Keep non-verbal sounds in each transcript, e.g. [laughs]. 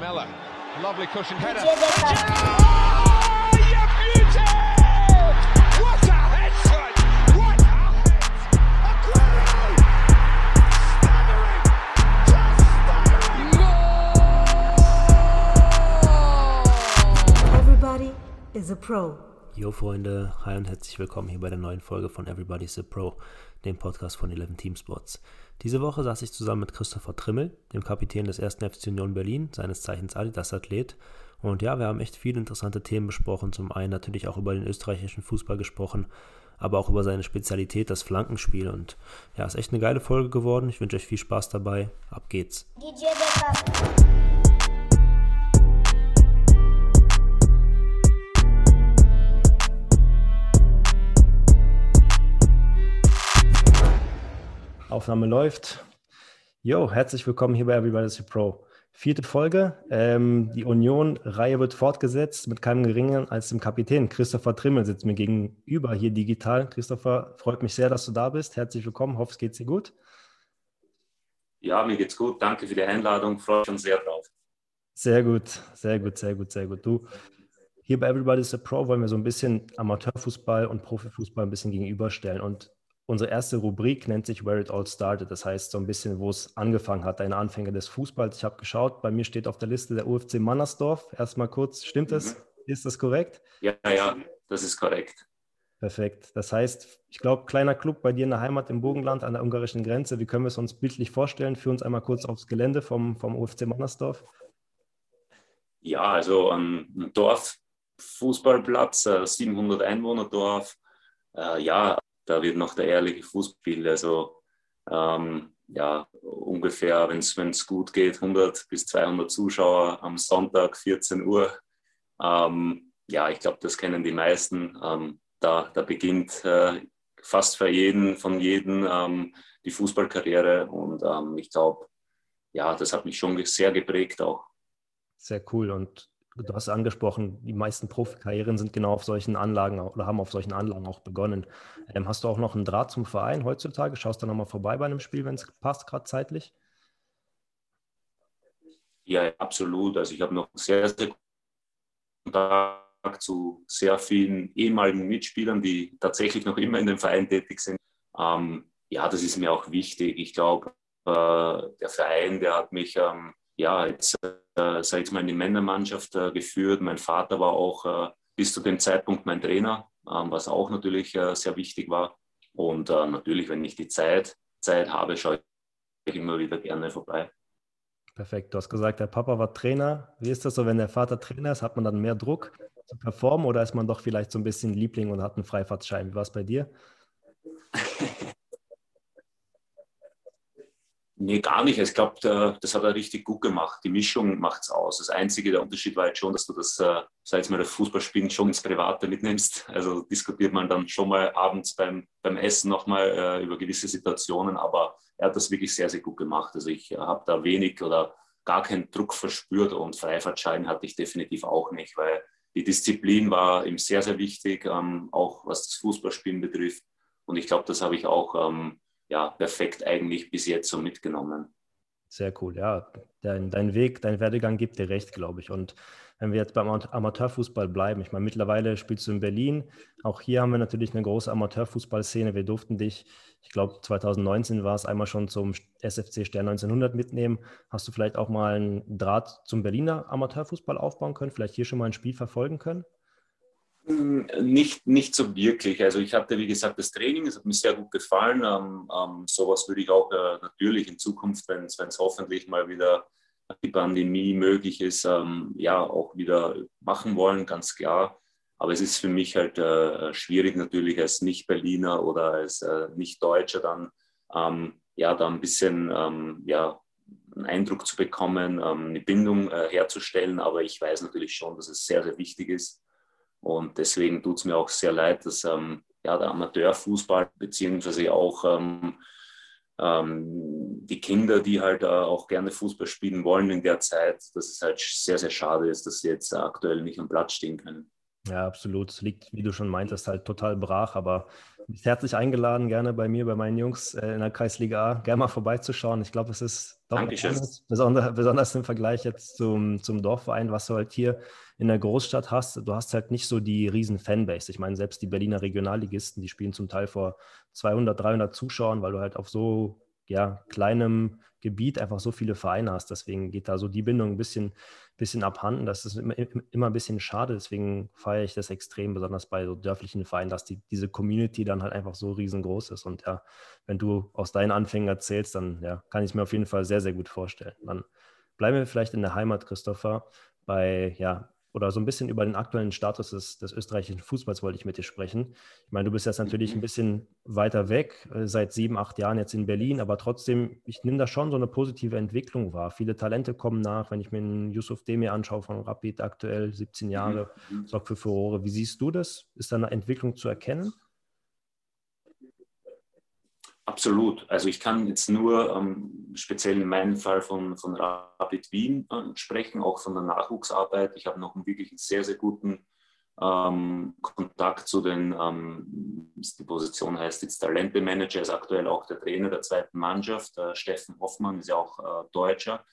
Lamella, lovely cushion header. Oh, you beauty! What a head! What a head! Aguero! Staggering! Everybody is a pro. Jo Freunde, hi und herzlich willkommen hier bei der neuen Folge von Everybody's a Pro, dem Podcast von 11 Team Sports. Diese Woche saß ich zusammen mit Christopher Trimmel, dem Kapitän des 1. FC Union Berlin, seines Zeichens Adidas-Athlet. Und ja, wir haben echt viele interessante Themen besprochen. Zum einen natürlich auch über den österreichischen Fußball gesprochen, aber auch über seine Spezialität, das Flankenspiel. Und ja, ist echt eine geile Folge geworden. Ich wünsche euch viel Spaß dabei. Ab geht's. DJ Aufnahme läuft. Jo, herzlich willkommen hier bei Everybody's Pro. Vierte Folge. Ähm, die Union-Reihe wird fortgesetzt mit keinem geringeren als dem Kapitän. Christopher Trimmel sitzt mir gegenüber hier digital. Christopher, freut mich sehr, dass du da bist. Herzlich willkommen. Hoffe, es geht dir gut. Ja, mir geht's gut. Danke für die Einladung. Freue mich schon sehr drauf. Sehr gut, sehr gut, sehr gut, sehr gut. Du, hier bei Everybody's a Pro wollen wir so ein bisschen Amateurfußball und Profifußball ein bisschen gegenüberstellen. Und unsere erste Rubrik nennt sich Where It All Started. Das heißt so ein bisschen, wo es angefangen hat, deine Anfänge des Fußballs. Ich habe geschaut, bei mir steht auf der Liste der UFC Mannersdorf. Erstmal kurz, stimmt das? Mhm. Ist das korrekt? Ja, ja, das ist korrekt. Perfekt. Das heißt, ich glaube, kleiner Club bei dir in der Heimat im Burgenland an der ungarischen Grenze. Wie können wir es uns bildlich vorstellen? Führ uns einmal kurz aufs Gelände vom, vom UFC Mannersdorf. Ja, also ein Dorffußballplatz, äh, 700 Einwohner Dorf. Äh, ja, da wird noch der ehrliche Fußball, also ähm, ja, ungefähr, wenn es gut geht, 100 bis 200 Zuschauer am Sonntag, 14 Uhr. Ähm, ja, ich glaube, das kennen die meisten. Ähm, da, da beginnt äh, fast für jeden, von jedem ähm, die Fußballkarriere und ähm, ich glaube, ja, das hat mich schon sehr geprägt auch. Sehr cool. Und du hast angesprochen, die meisten Profikarrieren sind genau auf solchen Anlagen oder haben auf solchen Anlagen auch begonnen. Ähm, hast du auch noch einen Draht zum Verein heutzutage? Schaust du nochmal vorbei bei einem Spiel, wenn es passt, gerade zeitlich? Ja, absolut. Also ich habe noch sehr, sehr Kontakt zu sehr vielen ehemaligen Mitspielern, die tatsächlich noch immer in dem Verein tätig sind. Ähm, ja, das ist mir auch wichtig. Ich glaube, äh, der Verein, der hat mich ähm, ja jetzt äh, sag ich mal in die Männermannschaft äh, geführt. Mein Vater war auch äh, bis zu dem Zeitpunkt mein Trainer, ähm, was auch natürlich äh, sehr wichtig war. Und äh, natürlich, wenn ich die Zeit, Zeit habe, schaue ich immer wieder gerne vorbei. Perfekt. Du hast gesagt, der Papa war Trainer. Wie ist das so, wenn der Vater Trainer ist? Hat man dann mehr Druck zu performen oder ist man doch vielleicht so ein bisschen Liebling und hat einen Freifahrtschein? Wie war es bei dir? [laughs] Nee, gar nicht. Ich glaube, das hat er richtig gut gemacht. Die Mischung macht es aus. Das Einzige, der Unterschied war jetzt schon, dass du das, äh, sag ich mal, das Fußballspielen schon ins Private mitnimmst. Also diskutiert man dann schon mal abends beim, beim Essen nochmal äh, über gewisse Situationen. Aber er hat das wirklich sehr, sehr gut gemacht. Also ich habe da wenig oder gar keinen Druck verspürt und Freifahrtschein hatte ich definitiv auch nicht, weil die Disziplin war ihm sehr, sehr wichtig, ähm, auch was das Fußballspielen betrifft. Und ich glaube, das habe ich auch ähm, ja, perfekt eigentlich bis jetzt so mitgenommen. Sehr cool, ja. Dein, dein Weg, dein Werdegang gibt dir recht, glaube ich. Und wenn wir jetzt beim Amateurfußball bleiben, ich meine, mittlerweile spielst du in Berlin. Auch hier haben wir natürlich eine große Amateurfußballszene. Wir durften dich, ich glaube, 2019 war es einmal schon zum SFC Stern 1900 mitnehmen. Hast du vielleicht auch mal einen Draht zum Berliner Amateurfußball aufbauen können? Vielleicht hier schon mal ein Spiel verfolgen können? Nicht, nicht so wirklich. Also ich hatte, wie gesagt, das Training, es hat mir sehr gut gefallen. Ähm, ähm, sowas würde ich auch äh, natürlich in Zukunft, wenn es hoffentlich mal wieder die Pandemie möglich ist, ähm, ja, auch wieder machen wollen, ganz klar. Aber es ist für mich halt äh, schwierig natürlich als Nicht-Berliner oder als äh, Nicht-Deutscher dann, ähm, ja, da ein bisschen, ähm, ja, einen Eindruck zu bekommen, ähm, eine Bindung äh, herzustellen. Aber ich weiß natürlich schon, dass es sehr, sehr wichtig ist und deswegen tut es mir auch sehr leid, dass ähm, ja, der Amateurfußball beziehungsweise auch ähm, ähm, die Kinder, die halt äh, auch gerne Fußball spielen wollen in der Zeit, dass es halt sehr, sehr schade ist, dass sie jetzt aktuell nicht am Platz stehen können. Ja, absolut. Es liegt, wie du schon meintest, halt total brach, aber herzlich eingeladen, gerne bei mir, bei meinen Jungs äh, in der Kreisliga A, gerne mal vorbeizuschauen. Ich glaube, es ist Dankeschön. Besonders, besonders, im Vergleich jetzt zum, zum Dorfverein, was du halt hier in der Großstadt hast. Du hast halt nicht so die riesen Fanbase. Ich meine, selbst die Berliner Regionalligisten, die spielen zum Teil vor 200, 300 Zuschauern, weil du halt auf so ja, kleinem Gebiet einfach so viele Vereine hast. Deswegen geht da so die Bindung ein bisschen, bisschen abhanden. Das ist immer, immer ein bisschen schade. Deswegen feiere ich das extrem, besonders bei so dörflichen Vereinen, dass die, diese Community dann halt einfach so riesengroß ist. Und ja, wenn du aus deinen Anfängen erzählst, dann ja, kann ich es mir auf jeden Fall sehr, sehr gut vorstellen. Dann bleiben wir vielleicht in der Heimat, Christopher, bei ja, oder so ein bisschen über den aktuellen Status des, des, österreichischen Fußballs wollte ich mit dir sprechen. Ich meine, du bist jetzt natürlich ein mhm. bisschen weiter weg, äh, seit sieben, acht Jahren jetzt in Berlin, aber trotzdem, ich nehme da schon so eine positive Entwicklung wahr. Viele Talente kommen nach, wenn ich mir einen Yusuf Demir anschaue von Rapid aktuell, 17 mhm. Jahre, sorgt für Furore. Wie siehst du das? Ist da eine Entwicklung zu erkennen? Absolut. Also ich kann jetzt nur ähm, speziell in meinem Fall von, von Rapid Wien äh, sprechen, auch von der Nachwuchsarbeit. Ich habe noch einen wirklich sehr, sehr guten ähm, Kontakt zu den, ähm, die Position heißt jetzt Talente-Manager, ist aktuell auch der Trainer der zweiten Mannschaft. Äh, Steffen Hoffmann ist ja auch äh, Deutscher.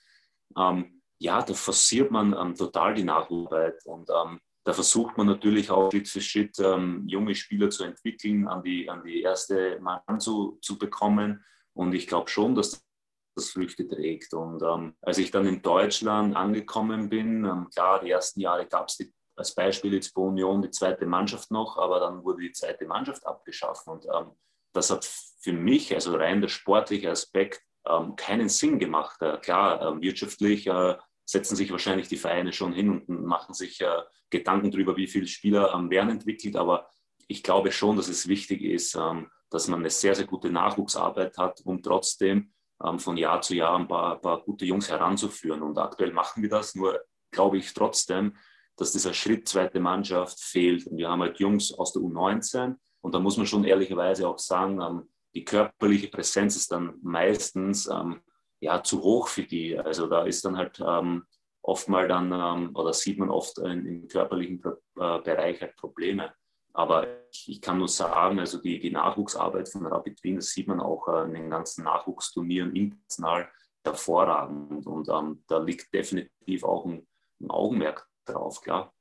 Ähm, ja, da forciert man ähm, total die Nachwuchsarbeit und ähm, da versucht man natürlich auch Schritt für Schritt ähm, junge Spieler zu entwickeln, an die, an die erste Mann zu, zu bekommen. Und ich glaube schon, dass das Früchte trägt. Und ähm, als ich dann in Deutschland angekommen bin, ähm, klar, die ersten Jahre gab es als Beispiel jetzt bei Union die zweite Mannschaft noch, aber dann wurde die zweite Mannschaft abgeschafft. Und ähm, das hat für mich, also rein der sportliche Aspekt, ähm, keinen Sinn gemacht. Äh, klar, äh, wirtschaftlich äh, setzen sich wahrscheinlich die Vereine schon hin und machen sich äh, Gedanken darüber, wie viele Spieler ähm, werden entwickelt. Aber ich glaube schon, dass es wichtig ist, ähm, dass man eine sehr, sehr gute Nachwuchsarbeit hat, um trotzdem ähm, von Jahr zu Jahr ein paar, paar gute Jungs heranzuführen. Und aktuell machen wir das. Nur glaube ich trotzdem, dass dieser Schritt zweite Mannschaft fehlt. Und wir haben halt Jungs aus der U19. Und da muss man schon ehrlicherweise auch sagen, ähm, die körperliche Präsenz ist dann meistens ähm, ja, zu hoch für die. Also da ist dann halt ähm, oft mal dann, ähm, oder sieht man oft in, im körperlichen äh, Bereich halt Probleme. Aber ich, ich, kann nur sagen, also die, die Nachwuchsarbeit von Rapid Wien, das sieht man auch äh, in den ganzen Nachwuchsturnieren international hervorragend. Und ähm, da liegt definitiv auch ein, ein Augenmerk drauf, klar.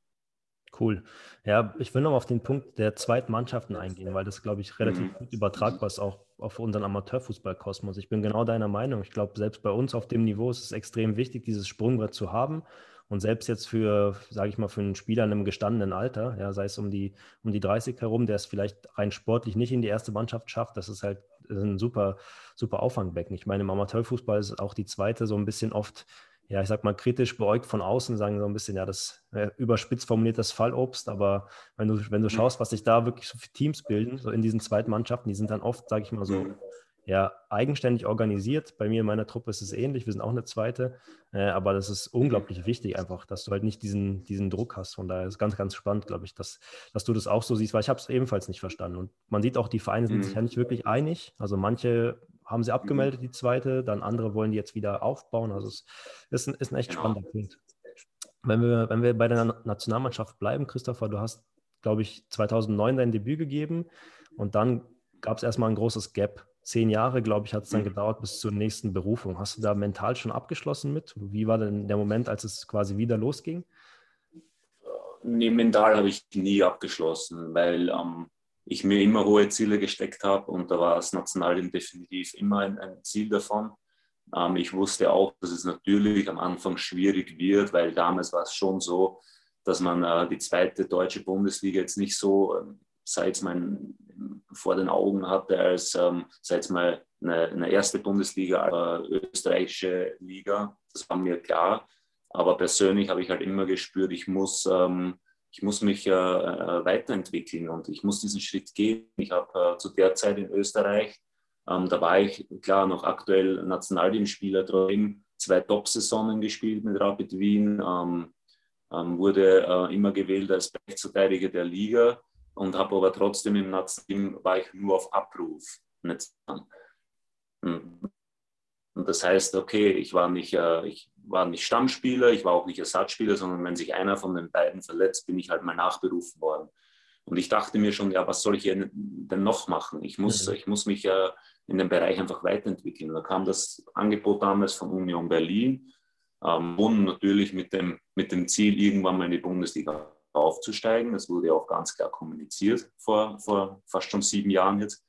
Cool. Ja, ich will noch auf den Punkt der zweiten Mannschaften eingehen, weil das, glaube ich, relativ mhm. gut übertragbar ist, auch auf unseren Amateurfußballkosmos. Ich bin genau deiner Meinung. Ich glaube, selbst bei uns auf dem Niveau ist es extrem wichtig, dieses Sprungbrett zu haben. Und selbst jetzt für, sage ich mal, für einen Spieler in einem gestandenen Alter, ja, sei es um die, um die 30 herum, der es vielleicht rein sportlich nicht in die erste Mannschaft schafft, das ist halt ein super, super Auffangbecken. Ich meine, im Amateurfußball ist auch die zweite so ein bisschen oft ja, ich sag mal, kritisch beäugt von außen, sagen so ein bisschen, ja, das äh, überspitzt formuliert das Fallobst, aber wenn du, wenn du schaust, was sich da wirklich so für Teams bilden, so in diesen zweiten Mannschaften, die sind dann oft, sage ich mal so, ja, eigenständig organisiert. Bei mir in meiner Truppe ist es ähnlich, wir sind auch eine zweite, äh, aber das ist unglaublich wichtig einfach, dass du halt nicht diesen, diesen Druck hast. Von daher ist es ganz, ganz spannend, glaube ich, dass, dass du das auch so siehst, weil ich habe es ebenfalls nicht verstanden. Und man sieht auch, die Vereine sind sich ja nicht wirklich einig. Also manche haben sie abgemeldet, die zweite, dann andere wollen die jetzt wieder aufbauen. Also es ist ein, ist ein echt genau. spannender Punkt. Wenn wir, wenn wir bei der Nationalmannschaft bleiben, Christopher, du hast, glaube ich, 2009 dein Debüt gegeben und dann gab es erstmal ein großes Gap. Zehn Jahre, glaube ich, hat es dann mhm. gedauert bis zur nächsten Berufung. Hast du da mental schon abgeschlossen mit? Wie war denn der Moment, als es quasi wieder losging? Nee, mental habe ich nie abgeschlossen, weil ähm, ich mir immer hohe Ziele gesteckt habe und da war das Nationalteam definitiv immer ein, ein Ziel davon. Ähm, ich wusste auch, dass es natürlich am Anfang schwierig wird, weil damals war es schon so, dass man äh, die zweite deutsche Bundesliga jetzt nicht so, ähm, seit man vor den Augen hatte, als ähm, seit mal eine, eine, erste Bundesliga, aber österreichische Liga. Das war mir klar. Aber persönlich habe ich halt immer gespürt, ich muss ähm, ich muss mich äh, weiterentwickeln und ich muss diesen Schritt gehen. Ich habe äh, zu der Zeit in Österreich, ähm, da war ich klar noch aktuell Nationalteamspieler, trotzdem zwei Top-Saisonen gespielt mit Rapid Wien, ähm, ähm, wurde äh, immer gewählt als Rechtsverteidiger der Liga und habe aber trotzdem im Nationalteam war ich nur auf Abruf. Hm. Und das heißt, okay, ich war nicht, äh, ich war nicht Stammspieler, ich war auch nicht Ersatzspieler, sondern wenn sich einer von den beiden verletzt, bin ich halt mal nachberufen worden. Und ich dachte mir schon, ja, was soll ich denn noch machen? Ich muss, mhm. ich muss mich ja in dem Bereich einfach weiterentwickeln. Da kam das Angebot damals von Union Berlin, ähm, und natürlich mit dem, mit dem Ziel, irgendwann mal in die Bundesliga aufzusteigen. Das wurde ja auch ganz klar kommuniziert vor, vor fast schon sieben Jahren jetzt.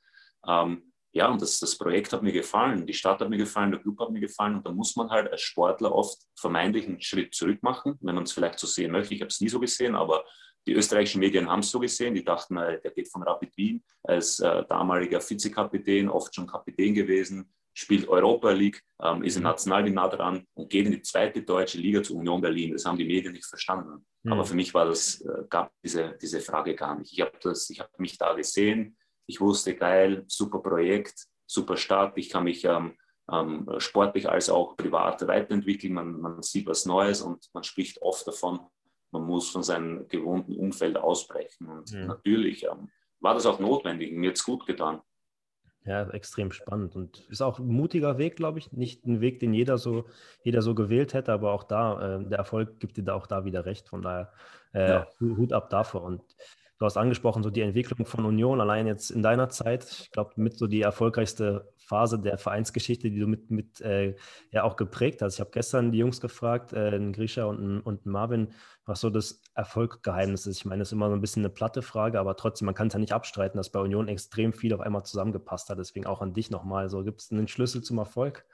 Ähm, ja, und das, das Projekt hat mir gefallen, die Stadt hat mir gefallen, der Club hat mir gefallen und da muss man halt als Sportler oft vermeintlich einen Schritt zurück machen, wenn man es vielleicht so sehen möchte. Ich habe es nie so gesehen, aber die österreichischen Medien haben es so gesehen. Die dachten, der geht von Rapid Wien als äh, damaliger Vizekapitän, oft schon Kapitän gewesen, spielt Europa League, ähm, ist im mhm. Nationalteam nah dran und geht in die zweite deutsche Liga zur Union Berlin. Das haben die Medien nicht verstanden. Mhm. Aber für mich war das, äh, gab diese, diese Frage gar nicht. Ich habe hab mich da gesehen, ich wusste, geil, super Projekt, super Start, ich kann mich ähm, ähm, sportlich als auch privat weiterentwickeln, man, man sieht was Neues und man spricht oft davon, man muss von seinem gewohnten Umfeld ausbrechen. Und mhm. natürlich ähm, war das auch notwendig, mir hat es gut getan. Ja, extrem spannend und ist auch ein mutiger Weg, glaube ich. Nicht ein Weg, den jeder so, jeder so gewählt hätte, aber auch da, äh, der Erfolg gibt dir da auch da wieder recht. Von daher äh, ja. Hut ab davor. Und Du hast angesprochen, so die Entwicklung von Union, allein jetzt in deiner Zeit, ich glaube, mit so die erfolgreichste Phase der Vereinsgeschichte, die du mit, mit äh, ja auch geprägt hast. Ich habe gestern die Jungs gefragt, äh, einen Grisha und einen, und Marvin, was so das Erfolgsgeheimnis ist. Ich meine, das ist immer so ein bisschen eine platte Frage, aber trotzdem, man kann es ja nicht abstreiten, dass bei Union extrem viel auf einmal zusammengepasst hat. Deswegen auch an dich nochmal. So, gibt es einen Schlüssel zum Erfolg?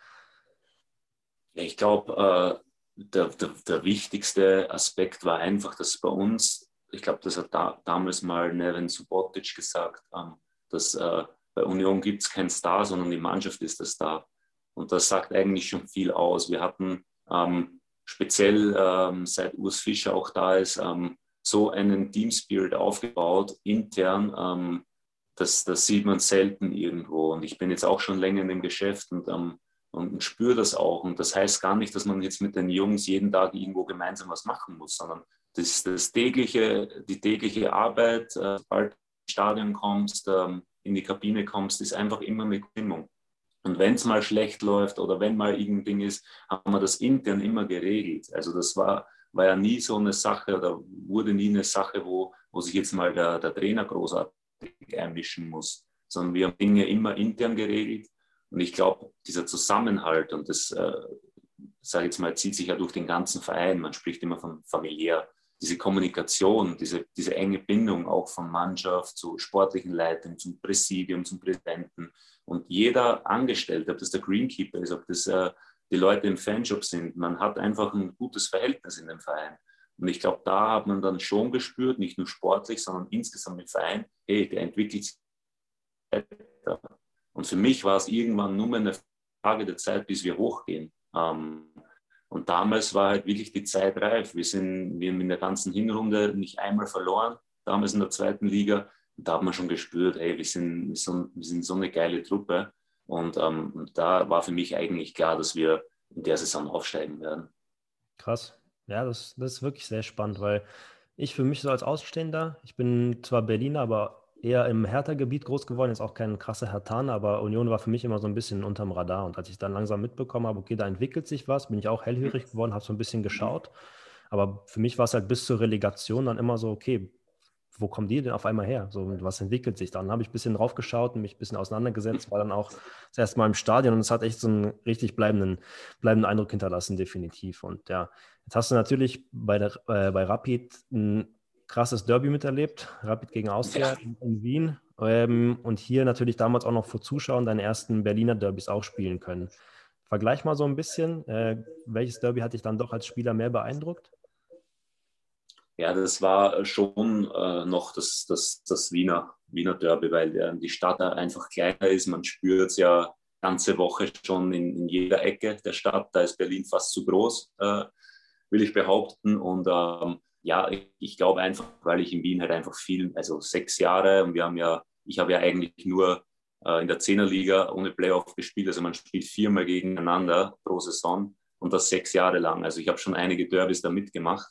Ich glaube, äh, der, der, der wichtigste Aspekt war einfach, dass bei uns ich glaube, das hat da, damals mal Nevin Subotic gesagt, ähm, dass äh, bei Union gibt es keinen Star, sondern die Mannschaft ist der Star. Und das sagt eigentlich schon viel aus. Wir hatten ähm, speziell ähm, seit Urs Fischer auch da ist, ähm, so einen Team Spirit aufgebaut, intern. Ähm, das, das sieht man selten irgendwo. Und ich bin jetzt auch schon länger in dem Geschäft und, ähm, und spüre das auch. Und das heißt gar nicht, dass man jetzt mit den Jungs jeden Tag irgendwo gemeinsam was machen muss, sondern das, das tägliche, die tägliche Arbeit, äh, sobald du ins Stadion kommst, ähm, in die Kabine kommst, ist einfach immer mit Stimmung. Und wenn es mal schlecht läuft oder wenn mal irgendein Ding ist, haben wir das intern immer geregelt. Also das war, war ja nie so eine Sache oder wurde nie eine Sache, wo, wo sich jetzt mal der, der Trainer großartig einmischen muss, sondern wir haben Dinge immer intern geregelt. Und ich glaube, dieser Zusammenhalt und das, äh, sage ich jetzt mal, zieht sich ja durch den ganzen Verein. Man spricht immer von familiär diese Kommunikation, diese, diese enge Bindung auch von Mannschaft zu sportlichen Leitern, zum Präsidium, zum Präsidenten. Und jeder Angestellte, ob das der Greenkeeper ist, ob das äh, die Leute im Fanshop sind, man hat einfach ein gutes Verhältnis in dem Verein. Und ich glaube, da hat man dann schon gespürt, nicht nur sportlich, sondern insgesamt im Verein, hey, der entwickelt sich weiter. Und für mich war es irgendwann nur eine Frage der Zeit, bis wir hochgehen. Ähm, und damals war halt wirklich die Zeit reif. Wir, sind, wir haben in der ganzen Hinrunde nicht einmal verloren, damals in der zweiten Liga. Und da hat man schon gespürt, hey, wir sind, wir sind, wir sind so eine geile Truppe. Und ähm, da war für mich eigentlich klar, dass wir in der Saison aufsteigen werden. Krass. Ja, das, das ist wirklich sehr spannend, weil ich für mich so als Ausstehender, ich bin zwar Berliner, aber eher im Hertha-Gebiet groß geworden, ist auch kein krasser Hertaner, aber Union war für mich immer so ein bisschen unterm Radar. Und als ich dann langsam mitbekommen habe, okay, da entwickelt sich was, bin ich auch hellhörig geworden, habe so ein bisschen geschaut. Aber für mich war es halt bis zur Relegation dann immer so, okay, wo kommen die denn auf einmal her? So, was entwickelt sich dann? Habe ich ein bisschen drauf geschaut und mich ein bisschen auseinandergesetzt, war dann auch das erste Mal im Stadion und es hat echt so einen richtig bleibenden, bleibenden Eindruck hinterlassen, definitiv. Und ja, jetzt hast du natürlich bei, der, äh, bei Rapid ein krasses Derby miterlebt, Rapid gegen Austria ja. in, in, Wien. Ähm, und hier natürlich damals auch noch vor Zuschauern deine ersten Berliner Derbys auch spielen können. Vergleich mal so ein bisschen, äh, welches Derby hat dich dann doch als Spieler mehr beeindruckt? Ja, das war schon äh, noch das, das, das Wiener, Wiener Derby, weil äh, die Stadt einfach kleiner ist. Man spürt es ja ganze Woche schon in, in, jeder Ecke der Stadt. Da ist Berlin fast zu groß, äh, will ich behaupten. Und ähm, ja, ich, glaube einfach, weil ich in Wien halt einfach viel, also sechs Jahre und wir haben ja, ich habe ja eigentlich nur äh, in der Zehnerliga ohne Playoff gespielt, also man spielt viermal gegeneinander pro Saison und das sechs Jahre lang. Also ich habe schon einige Derbys da mitgemacht.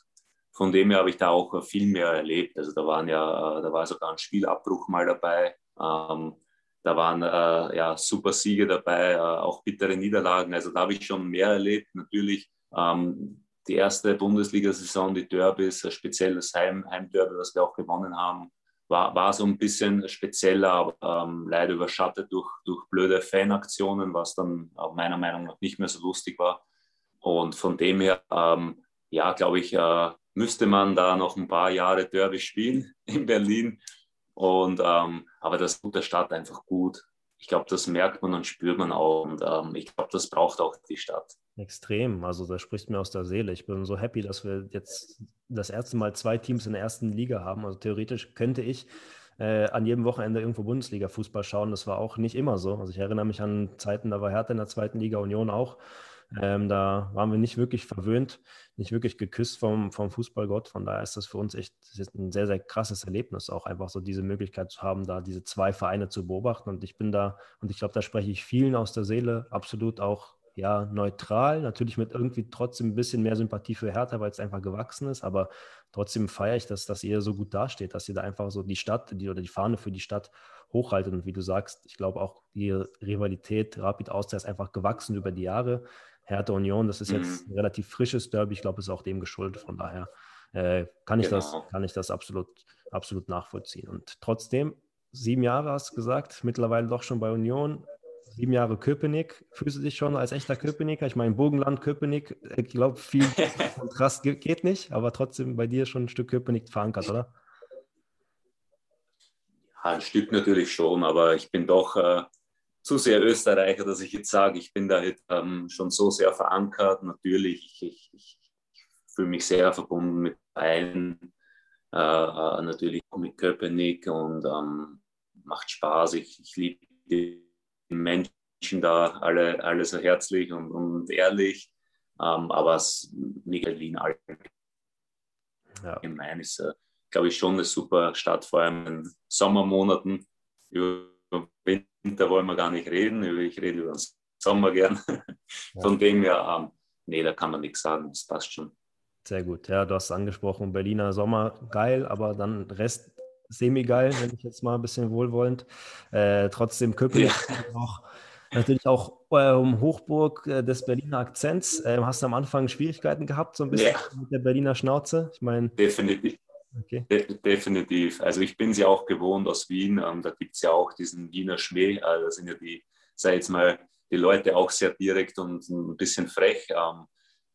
Von dem her habe ich da auch viel mehr erlebt. Also da waren ja, da war sogar ein Spielabbruch mal dabei. Ähm, da waren äh, ja super Siege dabei, äh, auch bittere Niederlagen. Also da habe ich schon mehr erlebt. Natürlich ähm, die erste Bundesliga-Saison, die Derbys, speziell das Heim, Heimderby, was wir auch gewonnen haben. war, war so ein bisschen spezieller, aber ähm, leider überschattet durch, durch blöde Fanaktionen, was dann meiner Meinung nach nicht mehr so lustig war. Und von dem her, ähm, ja, glaube ich, äh, müsste man da noch ein paar Jahre Derby spielen [laughs] in Berlin. Und, ähm, aber das tut der Stadt einfach gut. Ich glaube, das merkt man und spürt man auch. Und ähm, ich glaube, das braucht auch die Stadt. Extrem. Also da spricht mir aus der Seele. Ich bin so happy, dass wir jetzt das erste Mal zwei Teams in der ersten Liga haben. Also theoretisch könnte ich äh, an jedem Wochenende irgendwo Bundesliga-Fußball schauen. Das war auch nicht immer so. Also ich erinnere mich an Zeiten, da war Hertha in der zweiten Liga, Union auch. Ähm, da waren wir nicht wirklich verwöhnt, nicht wirklich geküsst vom, vom Fußballgott. Von daher ist das für uns echt ein sehr, sehr krasses Erlebnis, auch einfach so diese Möglichkeit zu haben, da diese zwei Vereine zu beobachten. Und ich bin da, und ich glaube, da spreche ich vielen aus der Seele, absolut auch ja, neutral, natürlich mit irgendwie trotzdem ein bisschen mehr Sympathie für Hertha, weil es einfach gewachsen ist, aber trotzdem feiere ich das, dass ihr so gut dasteht, dass ihr da einfach so die Stadt die, oder die Fahne für die Stadt hochhaltet. Und wie du sagst, ich glaube auch die Rivalität Rapid Austria ist einfach gewachsen über die Jahre. Hertha Union, das ist jetzt mhm. ein relativ frisches Derby. Ich glaube, es ist auch dem geschuldet. Von daher äh, kann, ich genau. das, kann ich das absolut, absolut nachvollziehen. Und trotzdem, sieben Jahre hast du gesagt, mittlerweile doch schon bei Union. Sieben Jahre Köpenick. Fühlst du dich schon als echter Köpenicker? Ich meine, Burgenland, Köpenick, ich glaube, viel [laughs] Kontrast geht nicht, aber trotzdem bei dir schon ein Stück Köpenick verankert, oder? Ja, ein Stück natürlich schon, aber ich bin doch äh, zu sehr Österreicher, dass ich jetzt sage, ich bin da jetzt, ähm, schon so sehr verankert. Natürlich, ich, ich, ich, fühle mich sehr verbunden mit Bayern, äh, äh, natürlich auch mit Köpenick und ähm, macht Spaß. Ich, ich liebe die Menschen da alle, alle so herzlich und, und ehrlich. Ähm, aber Miguelin allgemein ja. ist, äh, glaube ich, schon eine super Stadt, vor allem in Sommermonaten. Über Winter wollen wir gar nicht reden, ich rede über den Sommer gern. Von dem her, ähm, nee, da kann man nichts sagen, das passt schon. Sehr gut, ja, du hast angesprochen, Berliner Sommer geil, aber dann Rest semi-geil, wenn ich jetzt mal ein bisschen wohlwollend. Äh, trotzdem Köpenick ja. [laughs] auch natürlich auch ähm, Hochburg äh, des Berliner Akzents. Ähm, hast du am Anfang Schwierigkeiten gehabt, so ein bisschen ja. mit der Berliner Schnauze? Ich meine. Definitiv. Okay. De definitiv. Also ich bin sie auch gewohnt aus Wien. Ähm, da gibt es ja auch diesen Wiener Schmäh. Äh, da sind ja die, sag jetzt mal, die Leute auch sehr direkt und ein bisschen frech. Ähm,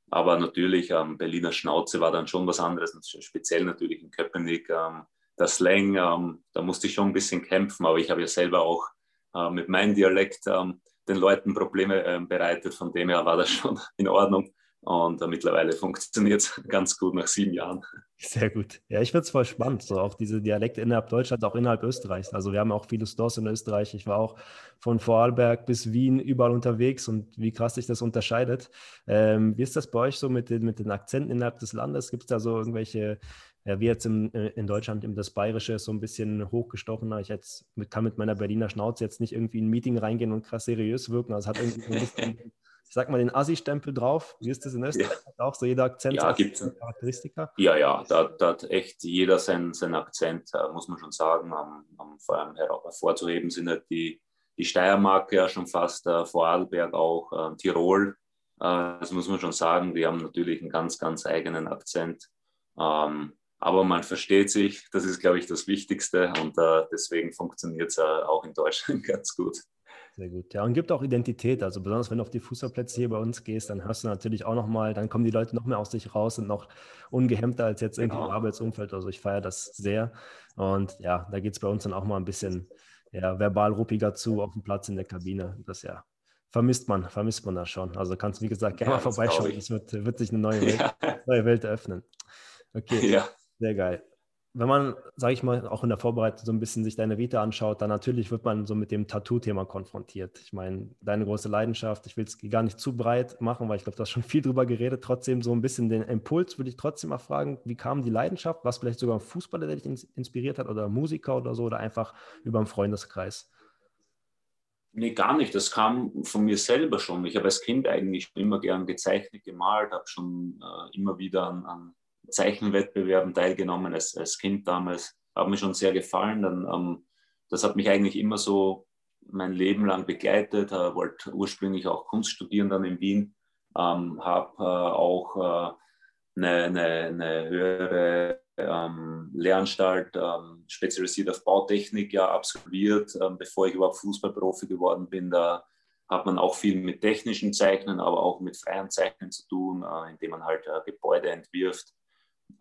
aber natürlich, ähm, Berliner Schnauze war dann schon was anderes, speziell natürlich in Köpenick. Ähm, der Slang, ähm, da musste ich schon ein bisschen kämpfen, aber ich habe ja selber auch äh, mit meinem Dialekt ähm, den Leuten Probleme äh, bereitet. Von dem her war das [laughs] schon in Ordnung. Und äh, mittlerweile funktioniert es [laughs] ganz gut nach sieben Jahren. Sehr gut. Ja, ich finde es voll spannend, so auch diese Dialekte innerhalb Deutschlands, auch innerhalb Österreichs. Also wir haben auch viele Stores in Österreich. Ich war auch von Vorarlberg bis Wien überall unterwegs und wie krass sich das unterscheidet. Ähm, wie ist das bei euch so mit den, mit den Akzenten innerhalb des Landes? Gibt es da so irgendwelche, ja, wie jetzt im, äh, in Deutschland das Bayerische ist so ein bisschen hochgestochener. Ich jetzt kann mit meiner Berliner Schnauze jetzt nicht irgendwie in ein Meeting reingehen und krass seriös wirken. Also hat irgendwie ein bisschen ich sag mal, den Assi-Stempel drauf. Wie ist das in Österreich? Ja. Auch so jeder Akzent ja, gibt Charakteristika? Ja, ja, da, da, hat echt jeder seinen, seinen Akzent, äh, muss man schon sagen. Um, um vor allem hervorzuheben sind halt die, die Steiermark ja schon fast, äh, Vorarlberg auch, äh, Tirol. Äh, das muss man schon sagen. Die haben natürlich einen ganz, ganz eigenen Akzent. Ähm, aber man versteht sich, das ist, glaube ich, das Wichtigste und äh, deswegen funktioniert es äh, auch in Deutschland [laughs] ganz gut. Sehr gut. Ja, und gibt auch Identität. Also besonders wenn du auf die Fußballplätze hier bei uns gehst, dann hörst du natürlich auch nochmal, dann kommen die Leute noch mehr aus sich raus und noch ungehemmter als jetzt irgendwie genau. im Arbeitsumfeld. Also ich feiere das sehr. Und ja, da geht es bei uns dann auch mal ein bisschen ja, verbal ruppiger zu auf dem Platz in der Kabine. Das ja vermisst man, vermisst man das schon. Also kannst, wie gesagt, gerne ja, mal vorbeischauen. Es wird, wird sich eine neue [laughs] Welt, ja. neue Welt eröffnen. Okay, ja. Sehr geil wenn man, sage ich mal, auch in der Vorbereitung so ein bisschen sich deine Vita anschaut, dann natürlich wird man so mit dem Tattoo-Thema konfrontiert. Ich meine, deine große Leidenschaft, ich will es gar nicht zu breit machen, weil ich glaube, du hast schon viel drüber geredet. Trotzdem so ein bisschen den Impuls würde ich trotzdem mal fragen, wie kam die Leidenschaft? Was vielleicht sogar ein Fußballer, der dich inspiriert hat oder Musiker oder so oder einfach über einen Freundeskreis? Nee, gar nicht. Das kam von mir selber schon. Ich habe als Kind eigentlich immer gern gezeichnet, gemalt, habe schon äh, immer wieder an, an Zeichenwettbewerben teilgenommen als, als Kind damals. Hat mir schon sehr gefallen. Dann, ähm, das hat mich eigentlich immer so mein Leben lang begleitet. Äh, wollte ursprünglich auch Kunst studieren dann in Wien. Ähm, habe äh, auch eine, eine, eine höhere ähm, Lehranstalt, ähm, spezialisiert auf Bautechnik, ja, absolviert, ähm, bevor ich überhaupt Fußballprofi geworden bin. Da hat man auch viel mit technischen Zeichnen, aber auch mit freien Zeichnen zu tun, äh, indem man halt äh, Gebäude entwirft.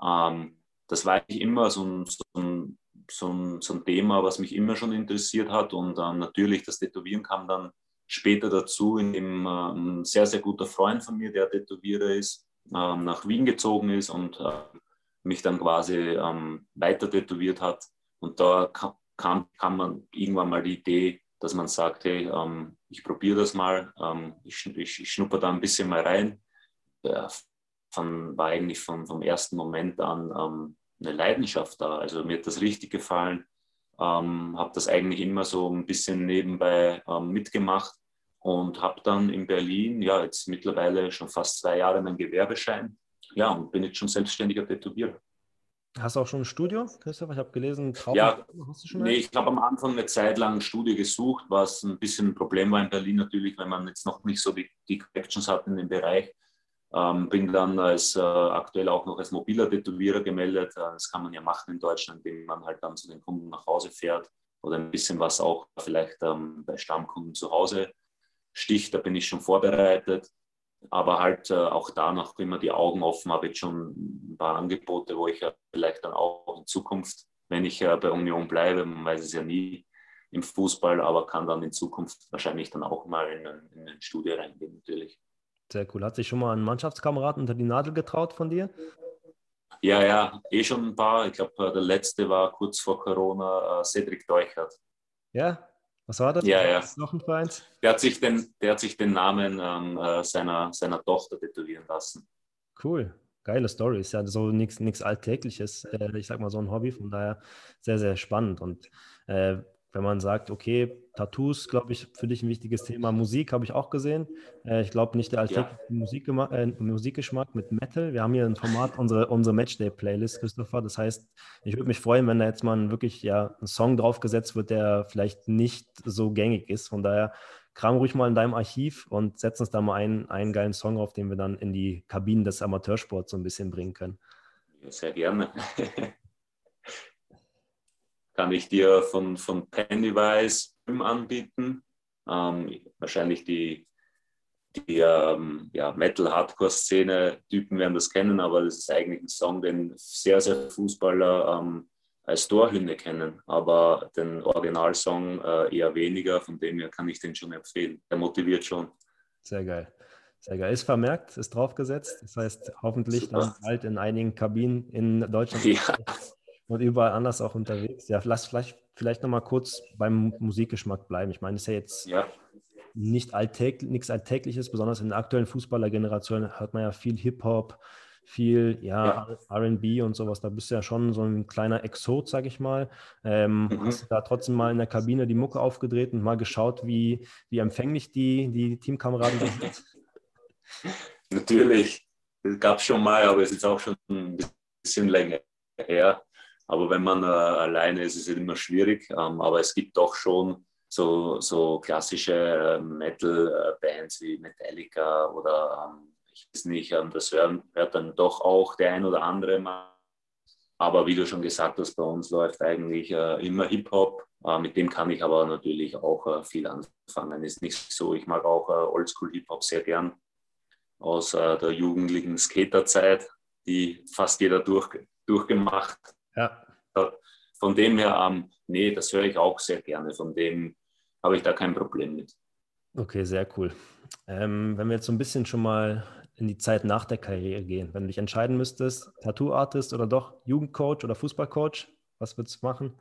Ähm, das war eigentlich immer so ein, so, ein, so, ein, so ein, Thema, was mich immer schon interessiert hat. Und ähm, natürlich, das Tätowieren kam dann später dazu, indem äh, ein sehr, sehr guter Freund von mir, der Tätowierer ist, ähm, nach Wien gezogen ist und äh, mich dann quasi ähm, weiter tätowiert hat. Und da kam, kam, kam man irgendwann mal die Idee, dass man sagt, hey, ähm, ich probiere das mal, ähm, ich, ich, ich schnupper da ein bisschen mal rein. Ja, von, war eigentlich von, vom ersten Moment an ähm, eine Leidenschaft da. Also mir hat das richtig gefallen. Ähm, habe das eigentlich immer so ein bisschen nebenbei ähm, mitgemacht und habe dann in Berlin, ja, jetzt mittlerweile schon fast zwei Jahre meinen Gewerbeschein. Ja, und bin jetzt schon selbstständiger Tätowierer. Hast du auch schon ein Studio, Christoph? Ich habe gelesen, Traum ja, hast du schon nee, ich habe am Anfang eine Zeit lang ein Studio gesucht, was ein bisschen ein Problem war in Berlin natürlich, wenn man jetzt noch nicht so die, die Connections hat in dem Bereich. Ähm, bin dann als äh, aktuell auch noch als mobiler Tätowierer gemeldet. Äh, das kann man ja machen in Deutschland, indem man halt dann zu den Kunden nach Hause fährt oder ein bisschen was auch vielleicht ähm, bei Stammkunden zu Hause sticht. Da bin ich schon vorbereitet aber halt äh, auch da noch immer die Augen offen, habe jetzt schon ein paar Angebote, wo ich ja vielleicht dann auch in Zukunft, wenn ich äh, bei Union bleibe, man weiß es ja nie im Fußball, aber kann dann in Zukunft wahrscheinlich dann auch mal in, in ein Studio reingehen, natürlich. Sehr cool. Hat sich schon mal ein Mannschaftskameraden unter die Nadel getraut von dir? Ja, ja, eh schon ein paar. Ich glaube, äh, der letzte war kurz vor Corona Cedric Deuchert. Ja, was war das? Ja, ja. noch ein Verein? Der hat sich den, der hat sich den Namen ähm, äh, seiner, seiner Tochter tätowieren lassen. Cool. Geile Story. Ist ja so nichts Alltägliches. Äh, ich sag mal so ein Hobby. Von daher sehr, sehr spannend. Und äh, wenn man sagt, okay, Tattoos, glaube ich, für dich ein wichtiges Thema. Musik habe ich auch gesehen. Äh, ich glaube nicht der alltägliche ja. Musik, äh, Musikgeschmack mit Metal. Wir haben hier ein Format, unsere, unsere Matchday-Playlist, Christopher. Das heißt, ich würde mich freuen, wenn da jetzt mal wirklich ja, ein Song draufgesetzt wird, der vielleicht nicht so gängig ist. Von daher kram ruhig mal in deinem Archiv und setz uns da mal einen, einen geilen Song auf, den wir dann in die Kabinen des Amateursports so ein bisschen bringen können. Sehr gerne. [laughs] kann ich dir von, von Pennywise anbieten. Ähm, wahrscheinlich die, die ähm, ja, Metal-Hardcore-Szene-Typen werden das kennen, aber das ist eigentlich ein Song, den sehr, sehr Fußballer ähm, als Torhymne kennen, aber den Originalsong äh, eher weniger, von dem her kann ich den schon empfehlen. Der motiviert schon. Sehr geil. Sehr geil. Ist vermerkt, ist draufgesetzt. Das heißt, hoffentlich Super. dann bald in einigen Kabinen in Deutschland. [laughs] Ja und überall anders auch unterwegs. Ja, lass vielleicht, vielleicht nochmal kurz beim Musikgeschmack bleiben. Ich meine, es ist ja jetzt ja. nicht alltäglich, nichts Alltägliches, besonders in der aktuellen Fußballergeneration hört man ja viel Hip-Hop, viel ja, ja. RB und sowas. Da bist du ja schon so ein kleiner Exot, sag ich mal. Ähm, mhm. Hast du da trotzdem mal in der Kabine die Mucke aufgedreht und mal geschaut, wie, wie empfänglich die, die Teamkameraden sind? [laughs] Natürlich. Es gab schon mal, aber es ist auch schon ein bisschen länger her. Aber wenn man äh, alleine ist, ist es immer schwierig. Ähm, aber es gibt doch schon so, so klassische äh, Metal-Bands wie Metallica oder ähm, ich weiß nicht, ähm, das hören, hört dann doch auch der ein oder andere mal. Aber wie du schon gesagt hast, bei uns läuft eigentlich äh, immer Hip-Hop. Äh, mit dem kann ich aber natürlich auch äh, viel anfangen. Ist nicht so, ich mag auch äh, Oldschool-Hip-Hop sehr gern aus der jugendlichen Skaterzeit, die fast jeder durch, durchgemacht ja. Von dem her, ähm, nee, das höre ich auch sehr gerne. Von dem habe ich da kein Problem mit. Okay, sehr cool. Ähm, wenn wir jetzt so ein bisschen schon mal in die Zeit nach der Karriere gehen, wenn du dich entscheiden müsstest, Tattoo-Artist oder doch Jugendcoach oder Fußballcoach, was würdest du machen?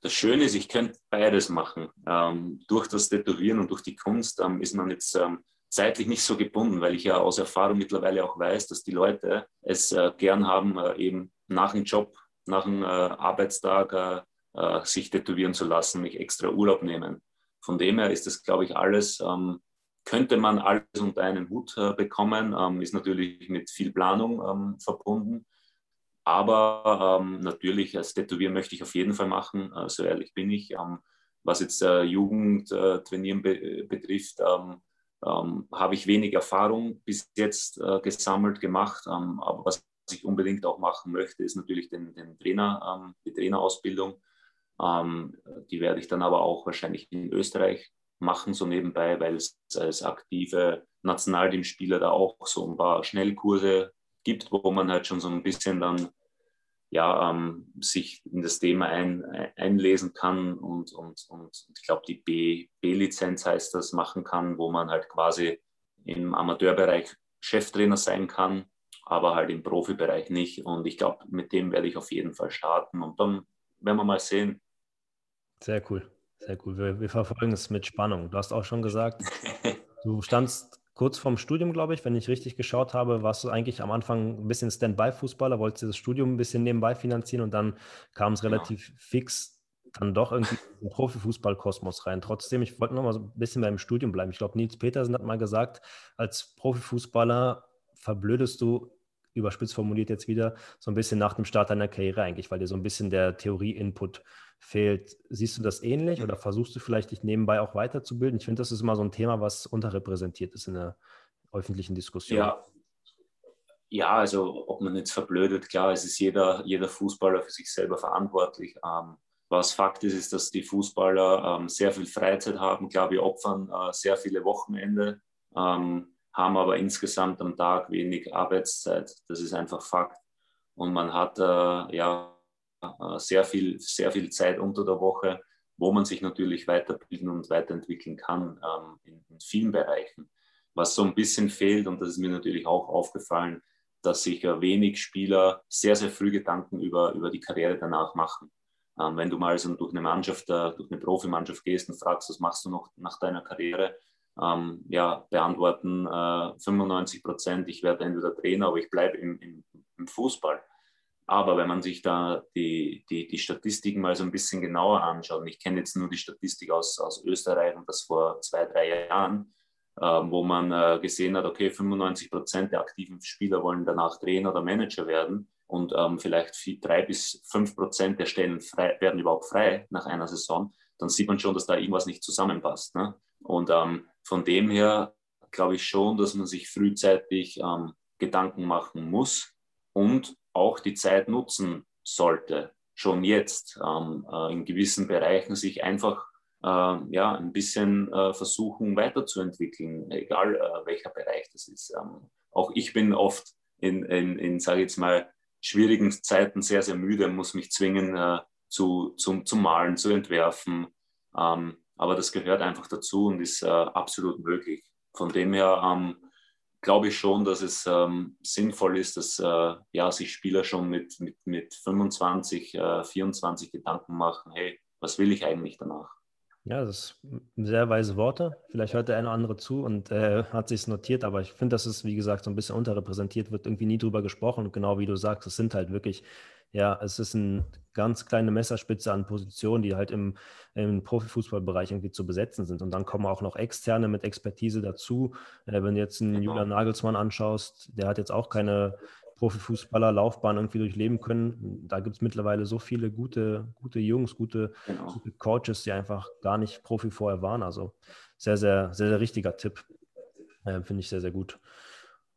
Das Schöne ist, ich könnte beides machen. Ähm, durch das Tätowieren und durch die Kunst ähm, ist man jetzt ähm, zeitlich nicht so gebunden, weil ich ja aus Erfahrung mittlerweile auch weiß, dass die Leute es äh, gern haben, äh, eben nach dem Job, nach dem äh, Arbeitstag äh, äh, sich tätowieren zu lassen, mich extra Urlaub nehmen. Von dem her ist das, glaube ich, alles, ähm, könnte man alles unter einen Hut äh, bekommen, ähm, ist natürlich mit viel Planung ähm, verbunden. Aber ähm, natürlich, das Tätowieren möchte ich auf jeden Fall machen, so ehrlich bin ich. Ähm, was jetzt Jugendtrainieren be betrifft, ähm, habe ich wenig Erfahrung bis jetzt äh, gesammelt, gemacht. Ähm, aber was ich unbedingt auch machen möchte, ist natürlich den, den Trainer, ähm, die Trainerausbildung. Ähm, die werde ich dann aber auch wahrscheinlich in Österreich machen, so nebenbei, weil es als aktive Nationalteamspieler da auch so ein paar Schnellkurse gibt, wo man halt schon so ein bisschen dann ja, ähm, sich in das Thema ein, einlesen kann und, und, und ich glaube, die B-Lizenz heißt das, machen kann, wo man halt quasi im Amateurbereich Cheftrainer sein kann, aber halt im Profibereich nicht. Und ich glaube, mit dem werde ich auf jeden Fall starten und dann werden wir mal sehen. Sehr cool, sehr cool. Wir, wir verfolgen es mit Spannung. Du hast auch schon gesagt, [laughs] du standst kurz vorm Studium, glaube ich, wenn ich richtig geschaut habe, warst du eigentlich am Anfang ein bisschen Standby-Fußballer, wolltest du das Studium ein bisschen nebenbei finanzieren und dann kam es genau. relativ genau. fix dann doch irgendwie in den Profifußball-Kosmos rein. Trotzdem, ich wollte noch mal so ein bisschen beim Studium bleiben. Ich glaube, Nils Petersen hat mal gesagt, als Profifußballer verblödest du, überspitzt formuliert jetzt wieder, so ein bisschen nach dem Start deiner Karriere eigentlich, weil dir so ein bisschen der Theorie-Input fehlt. Siehst du das ähnlich oder versuchst du vielleicht dich nebenbei auch weiterzubilden? Ich finde, das ist immer so ein Thema, was unterrepräsentiert ist in der öffentlichen Diskussion. Ja. Ja, also ob man jetzt verblödet, klar, es ist jeder, jeder Fußballer für sich selber verantwortlich. Ähm, was Fakt ist, ist, dass die Fußballer ähm, sehr viel Freizeit haben. Klar, wir opfern äh, sehr viele Wochenende, ähm, haben aber insgesamt am Tag wenig Arbeitszeit. Das ist einfach Fakt. Und man hat äh, ja sehr viel, sehr viel Zeit unter der Woche, wo man sich natürlich weiterbilden und weiterentwickeln kann ähm, in, in, vielen Bereichen. Was so ein bisschen fehlt, und das ist mir natürlich auch aufgefallen, dass sich äh, wenig Spieler sehr, sehr früh Gedanken über, über die Karriere danach machen. Ähm, wenn du mal so durch eine Mannschaft, äh, durch eine Profimannschaft gehst und fragst, was machst du noch nach deiner Karriere, ähm, ja, beantworten äh, 95 Prozent, ich werde entweder Trainer, aber ich bleibe im, im, im Fußball. Aber wenn man sich da die, die, die Statistiken mal so ein bisschen genauer anschaut, und ich kenne jetzt nur die Statistik aus, aus Österreich und das vor zwei, drei Jahren, äh, wo man äh, gesehen hat, okay, 95 Prozent der aktiven Spieler wollen danach Trainer oder Manager werden und ähm, vielleicht vier, drei bis fünf Prozent der Stellen frei, werden überhaupt frei nach einer Saison, dann sieht man schon, dass da irgendwas nicht zusammenpasst. Ne? Und ähm, von dem her glaube ich schon, dass man sich frühzeitig ähm, Gedanken machen muss und auch die Zeit nutzen sollte, schon jetzt ähm, äh, in gewissen Bereichen sich einfach äh, ja, ein bisschen äh, versuchen weiterzuentwickeln, egal äh, welcher Bereich das ist. Ähm, auch ich bin oft in, in, in sage ich jetzt mal, schwierigen Zeiten sehr, sehr müde, muss mich zwingen äh, zu, zum, zum Malen, zu entwerfen. Ähm, aber das gehört einfach dazu und ist äh, absolut möglich. Von dem her ähm, glaube ich schon, dass es ähm, sinnvoll ist, dass äh, ja, sich Spieler schon mit, mit, mit 25, äh, 24 Gedanken machen, hey, was will ich eigentlich danach? Ja, das sind sehr weise Worte. Vielleicht hört der eine oder andere zu und äh, hat sich notiert, aber ich finde, dass es, wie gesagt, so ein bisschen unterrepräsentiert wird, irgendwie nie drüber gesprochen. Und genau wie du sagst, es sind halt wirklich ja, es ist eine ganz kleine Messerspitze an Positionen, die halt im, im Profifußballbereich irgendwie zu besetzen sind. Und dann kommen auch noch Externe mit Expertise dazu. Äh, wenn du jetzt einen genau. Julian Nagelsmann anschaust, der hat jetzt auch keine Profifußballer-Laufbahn irgendwie durchleben können. Da gibt es mittlerweile so viele gute, gute Jungs, gute, genau. gute, Coaches, die einfach gar nicht Profi vorher waren. Also sehr, sehr, sehr, sehr richtiger Tipp. Äh, Finde ich sehr, sehr gut.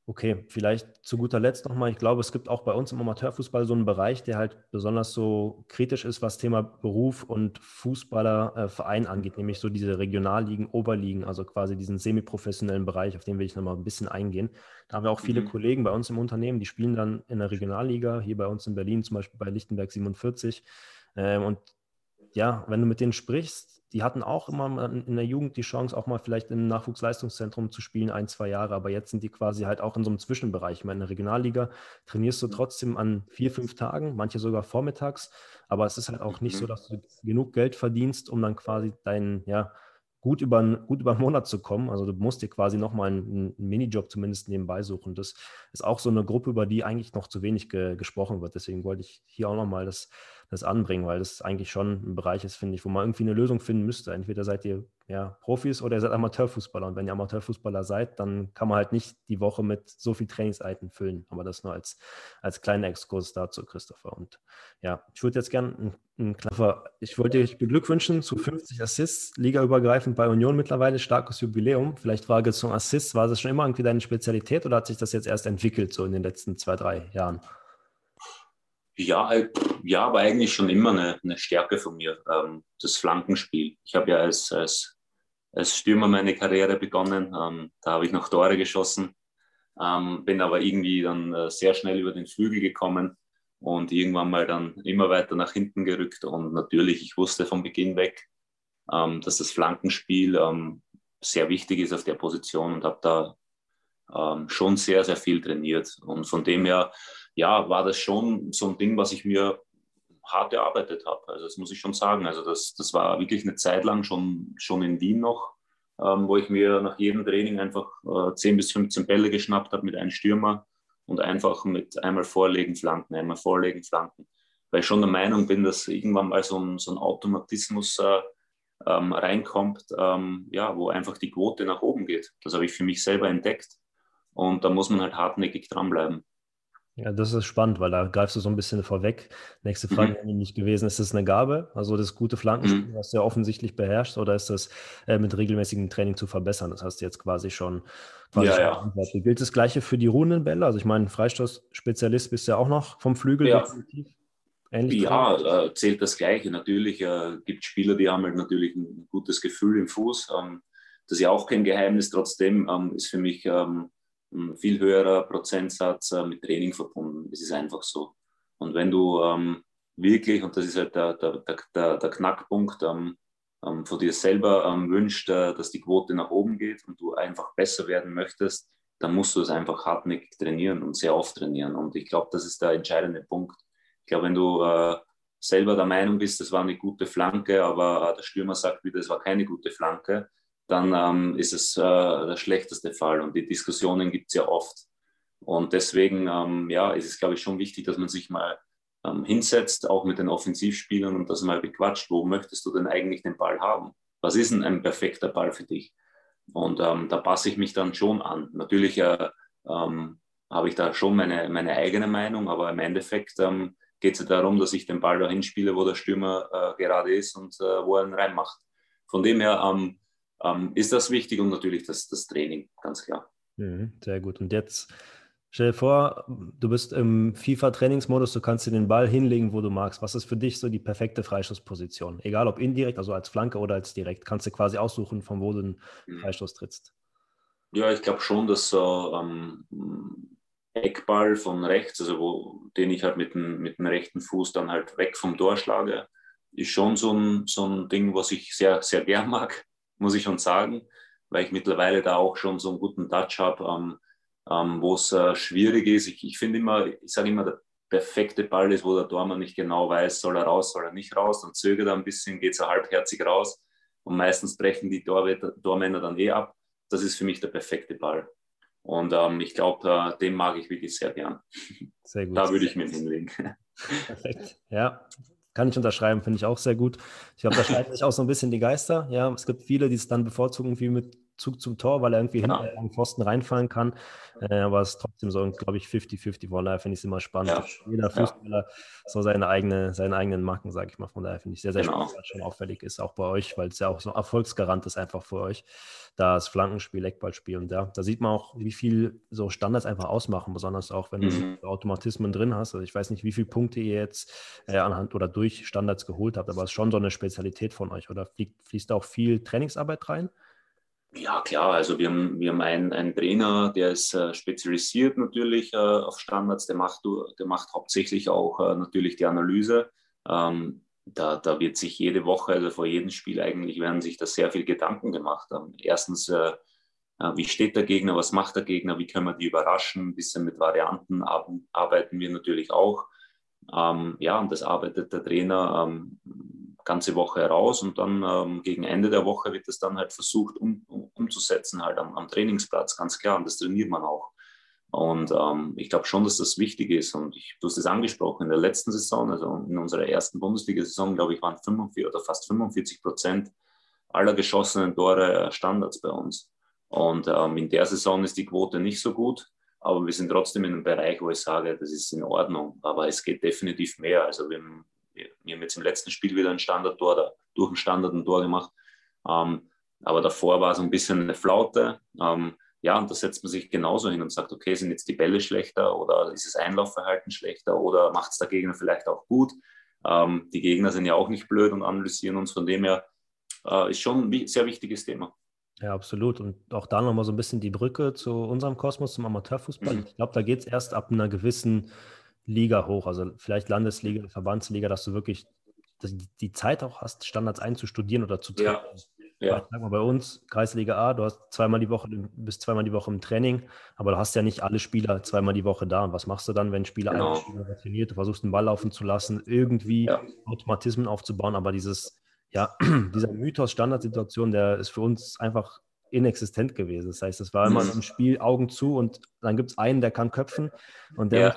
Okay, vielleicht zu guter Letzt nochmal. Ich glaube, es gibt auch bei uns im Amateurfußball so einen Bereich, der halt besonders so kritisch ist, was Thema Beruf und Fußballerverein äh, angeht, nämlich so diese Regionalligen, Oberligen, also quasi diesen semiprofessionellen Bereich, auf den will ich nochmal ein bisschen eingehen. Da haben wir auch viele mhm. Kollegen bei uns im Unternehmen, die spielen dann in der Regionalliga, hier bei uns in Berlin zum Beispiel bei Lichtenberg 47. Ähm, und ja, wenn du mit denen sprichst, die hatten auch immer in der Jugend die Chance, auch mal vielleicht im Nachwuchsleistungszentrum zu spielen, ein, zwei Jahre. Aber jetzt sind die quasi halt auch in so einem Zwischenbereich. Ich meine, in der Regionalliga trainierst du mhm. trotzdem an vier, fünf Tagen, manche sogar vormittags. Aber es ist halt auch nicht so, mhm. dass du genug Geld verdienst, um dann quasi deinen, ja, gut über, gut über einen Monat zu kommen. Also du musst dir quasi nochmal einen, einen Minijob zumindest nebenbei suchen. Das ist auch so eine Gruppe, über die eigentlich noch zu wenig ge gesprochen wird. Deswegen wollte ich hier auch nochmal das das anbringen, weil das eigentlich schon ein Bereich ist, finde ich, wo man irgendwie eine Lösung finden müsste. Entweder seid ihr ja, Profis oder ihr seid Amateurfußballer. Und wenn ihr Amateurfußballer seid, dann kann man halt nicht die Woche mit so viel Trainingseiten füllen. Aber das nur als, als kleiner Exkurs dazu, Christopher. Und ja, ich würde jetzt gerne ein, ein ich wollte dich beglückwünschen zu 50 Assists, ligaübergreifend bei Union mittlerweile, starkes Jubiläum. Vielleicht Frage zum Assist, war das schon immer irgendwie deine Spezialität oder hat sich das jetzt erst entwickelt, so in den letzten zwei, drei Jahren? Ja, äh, ja, aber eigentlich schon immer eine, eine Stärke von mir, ähm, das Flankenspiel. Ich habe ja als, als, als Stürmer meine Karriere begonnen. Ähm, da habe ich noch Tore geschossen, ähm, bin aber irgendwie dann äh, sehr schnell über den Flügel gekommen und irgendwann mal dann immer weiter nach hinten gerückt. Und natürlich, ich wusste von Beginn weg, ähm, dass das Flankenspiel ähm, sehr wichtig ist auf der Position und habe da ähm, schon sehr, sehr viel trainiert. Und von dem her, ja, war das schon so ein Ding, was ich mir hart erarbeitet habe. Also das muss ich schon sagen. Also das, das war wirklich eine Zeit lang schon, schon in Wien noch, ähm, wo ich mir nach jedem Training einfach äh, 10 bis 15 Bälle geschnappt habe mit einem Stürmer und einfach mit einmal vorlegen, flanken, einmal vorlegen, flanken. Weil ich schon der Meinung bin, dass irgendwann mal so ein, so ein Automatismus äh, ähm, reinkommt, ähm, ja, wo einfach die Quote nach oben geht. Das habe ich für mich selber entdeckt. Und da muss man halt hartnäckig dranbleiben. Ja, das ist spannend, weil da greifst du so ein bisschen vorweg. Nächste Frage mhm. wäre nämlich gewesen, ist das eine Gabe, also das gute Flankenspiel, mhm. was du ja offensichtlich beherrschst, oder ist das äh, mit regelmäßigem Training zu verbessern? Das hast du jetzt quasi schon, quasi ja, schon ja. Gilt das Gleiche für die ruhenden Bälle? Also ich meine, Freistoßspezialist bist du ja auch noch vom Flügel ja. definitiv. Ähnlich ja, äh, zählt das Gleiche. Natürlich äh, gibt es Spieler, die haben halt natürlich ein gutes Gefühl im Fuß. Ähm, das ist ja auch kein Geheimnis. Trotzdem ähm, ist für mich ähm, ein viel höherer Prozentsatz äh, mit Training verbunden. Es ist einfach so. Und wenn du ähm, wirklich, und das ist halt der, der, der, der Knackpunkt, ähm, ähm, von dir selber ähm, wünscht, äh, dass die Quote nach oben geht und du einfach besser werden möchtest, dann musst du es einfach hartnäckig trainieren und sehr oft trainieren. Und ich glaube, das ist der entscheidende Punkt. Ich glaube, wenn du äh, selber der Meinung bist, das war eine gute Flanke, aber äh, der Stürmer sagt wieder, es war keine gute Flanke, dann ähm, ist es äh, der schlechteste Fall. Und die Diskussionen gibt es ja oft. Und deswegen ähm, ja, ist es, glaube ich, schon wichtig, dass man sich mal ähm, hinsetzt, auch mit den Offensivspielern und das mal bequatscht. Wo möchtest du denn eigentlich den Ball haben? Was ist denn ein perfekter Ball für dich? Und ähm, da passe ich mich dann schon an. Natürlich äh, ähm, habe ich da schon meine, meine eigene Meinung, aber im Endeffekt ähm, geht es ja darum, dass ich den Ball dahin spiele, wo der Stürmer äh, gerade ist und äh, wo er ihn reinmacht. Von dem her ähm, ähm, ist das wichtig und natürlich das, das Training, ganz klar. Mhm, sehr gut. Und jetzt stell dir vor, du bist im FIFA-Trainingsmodus, du kannst dir den Ball hinlegen, wo du magst. Was ist für dich so die perfekte Freischussposition? Egal ob indirekt, also als Flanke oder als direkt, kannst du quasi aussuchen, von wo du den mhm. Freistoß trittst. Ja, ich glaube schon, dass so ähm, Eckball von rechts, also wo, den ich halt mit dem, mit dem rechten Fuß dann halt weg vom Tor schlage, ist schon so ein, so ein Ding, was ich sehr, sehr gern mag muss ich schon sagen, weil ich mittlerweile da auch schon so einen guten Touch habe, ähm, ähm, wo es äh, schwierig ist. Ich, ich finde immer, ich sage immer, der perfekte Ball ist, wo der Tormann nicht genau weiß, soll er raus, soll er nicht raus, dann zögert er ein bisschen, geht so halbherzig raus und meistens brechen die Tormänner dann eh ab. Das ist für mich der perfekte Ball. Und ähm, ich glaube, äh, den mag ich wirklich sehr gern. Sehr gut. Da würde ich mich hinlegen. Perfekt. Ja, kann ich unterschreiben, finde ich auch sehr gut. Ich glaube, da [laughs] scheiden sich auch so ein bisschen die Geister. Ja, es gibt viele, die es dann bevorzugen, wie mit Zug zum Tor, weil er irgendwie genau. hinten am Pfosten reinfallen kann. Äh, aber es ist trotzdem so, glaube ich, 50-50. Von daher finde ich es immer spannend. Ja. Jeder Fußballer ja. so seine, eigene, seine eigenen Marken, sage ich mal. Von daher finde ich sehr, sehr genau. spannend, was schon auffällig ist, auch bei euch, weil es ja auch so Erfolgsgarant ist einfach für euch. Das Flankenspiel, Eckballspiel. Und ja, da sieht man auch, wie viel so Standards einfach ausmachen, besonders auch, wenn mhm. du Automatismen drin hast. Also ich weiß nicht, wie viele Punkte ihr jetzt äh, anhand oder durch Standards geholt habt, aber es ist schon so eine Spezialität von euch. Oder fließt da auch viel Trainingsarbeit rein? Ja, klar. Also wir haben, wir haben einen, einen Trainer, der ist äh, spezialisiert natürlich äh, auf Standards. Der macht, der macht hauptsächlich auch äh, natürlich die Analyse. Ähm, da, da wird sich jede Woche, also vor jedem Spiel eigentlich, werden sich da sehr viel Gedanken gemacht. Ähm, erstens, äh, äh, wie steht der Gegner, was macht der Gegner, wie können wir die überraschen. Ein bisschen mit Varianten arbeiten wir natürlich auch. Ähm, ja, und das arbeitet der Trainer ähm, ganze Woche heraus und dann ähm, gegen Ende der Woche wird es dann halt versucht um, um, umzusetzen, halt am, am, Trainingsplatz, ganz klar. Und das trainiert man auch. Und ähm, ich glaube schon, dass das wichtig ist. Und ich, du hast es angesprochen, in der letzten Saison, also in unserer ersten Bundesliga-Saison, glaube ich, waren 45 oder fast 45 Prozent aller geschossenen Tore äh, Standards bei uns. Und ähm, in der Saison ist die Quote nicht so gut, aber wir sind trotzdem in einem Bereich, wo ich sage, das ist in Ordnung. Aber es geht definitiv mehr. Also wir haben, wir haben jetzt im letzten Spiel wieder ein Standardtor oder durch ein Standard ein Tor gemacht. Ähm, aber davor war so ein bisschen eine Flaute. Ähm, ja, und da setzt man sich genauso hin und sagt, okay, sind jetzt die Bälle schlechter oder ist das Einlaufverhalten schlechter oder macht es der Gegner vielleicht auch gut? Ähm, die Gegner sind ja auch nicht blöd und analysieren uns. Von dem her äh, ist schon ein sehr wichtiges Thema. Ja, absolut. Und auch da nochmal so ein bisschen die Brücke zu unserem Kosmos, zum Amateurfußball. Mhm. Ich glaube, da geht es erst ab einer gewissen Liga hoch, also vielleicht Landesliga, Verbandsliga, dass du wirklich die Zeit auch hast, Standards einzustudieren oder zu trainieren. Ja. Ja. Sag mal, bei uns, Kreisliga A, du hast zweimal die Woche, bist zweimal die Woche im Training, aber du hast ja nicht alle Spieler zweimal die Woche da. Und was machst du dann, wenn Spieler genau. Spieler trainiert, du versuchst den Ball laufen zu lassen, irgendwie ja. Automatismen aufzubauen, aber dieses, ja, [clears throat] dieser Mythos Standardsituation, der ist für uns einfach inexistent gewesen. Das heißt, es war immer mhm. im Spiel Augen zu und dann gibt es einen, der kann köpfen und der ja.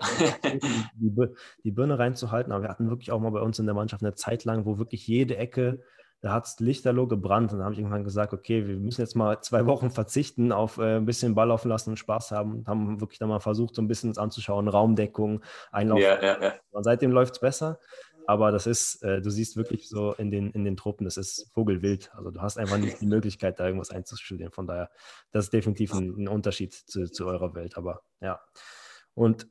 die, [laughs] die Birne reinzuhalten. Aber wir hatten wirklich auch mal bei uns in der Mannschaft eine Zeit lang, wo wirklich jede Ecke da hat es lichterloh gebrannt. Und da habe ich irgendwann gesagt, okay, wir müssen jetzt mal zwei Wochen verzichten auf äh, ein bisschen Ball laufen lassen und Spaß haben. Und haben wirklich dann mal versucht, so ein bisschen uns anzuschauen, Raumdeckung, Einlauf. Ja, ja. Und seitdem läuft es besser. Aber das ist, äh, du siehst wirklich so in den, in den Truppen, das ist Vogelwild. Also du hast einfach nicht die Möglichkeit, da irgendwas einzustudieren. Von daher, das ist definitiv ein, ein Unterschied zu, zu eurer Welt. Aber ja. Und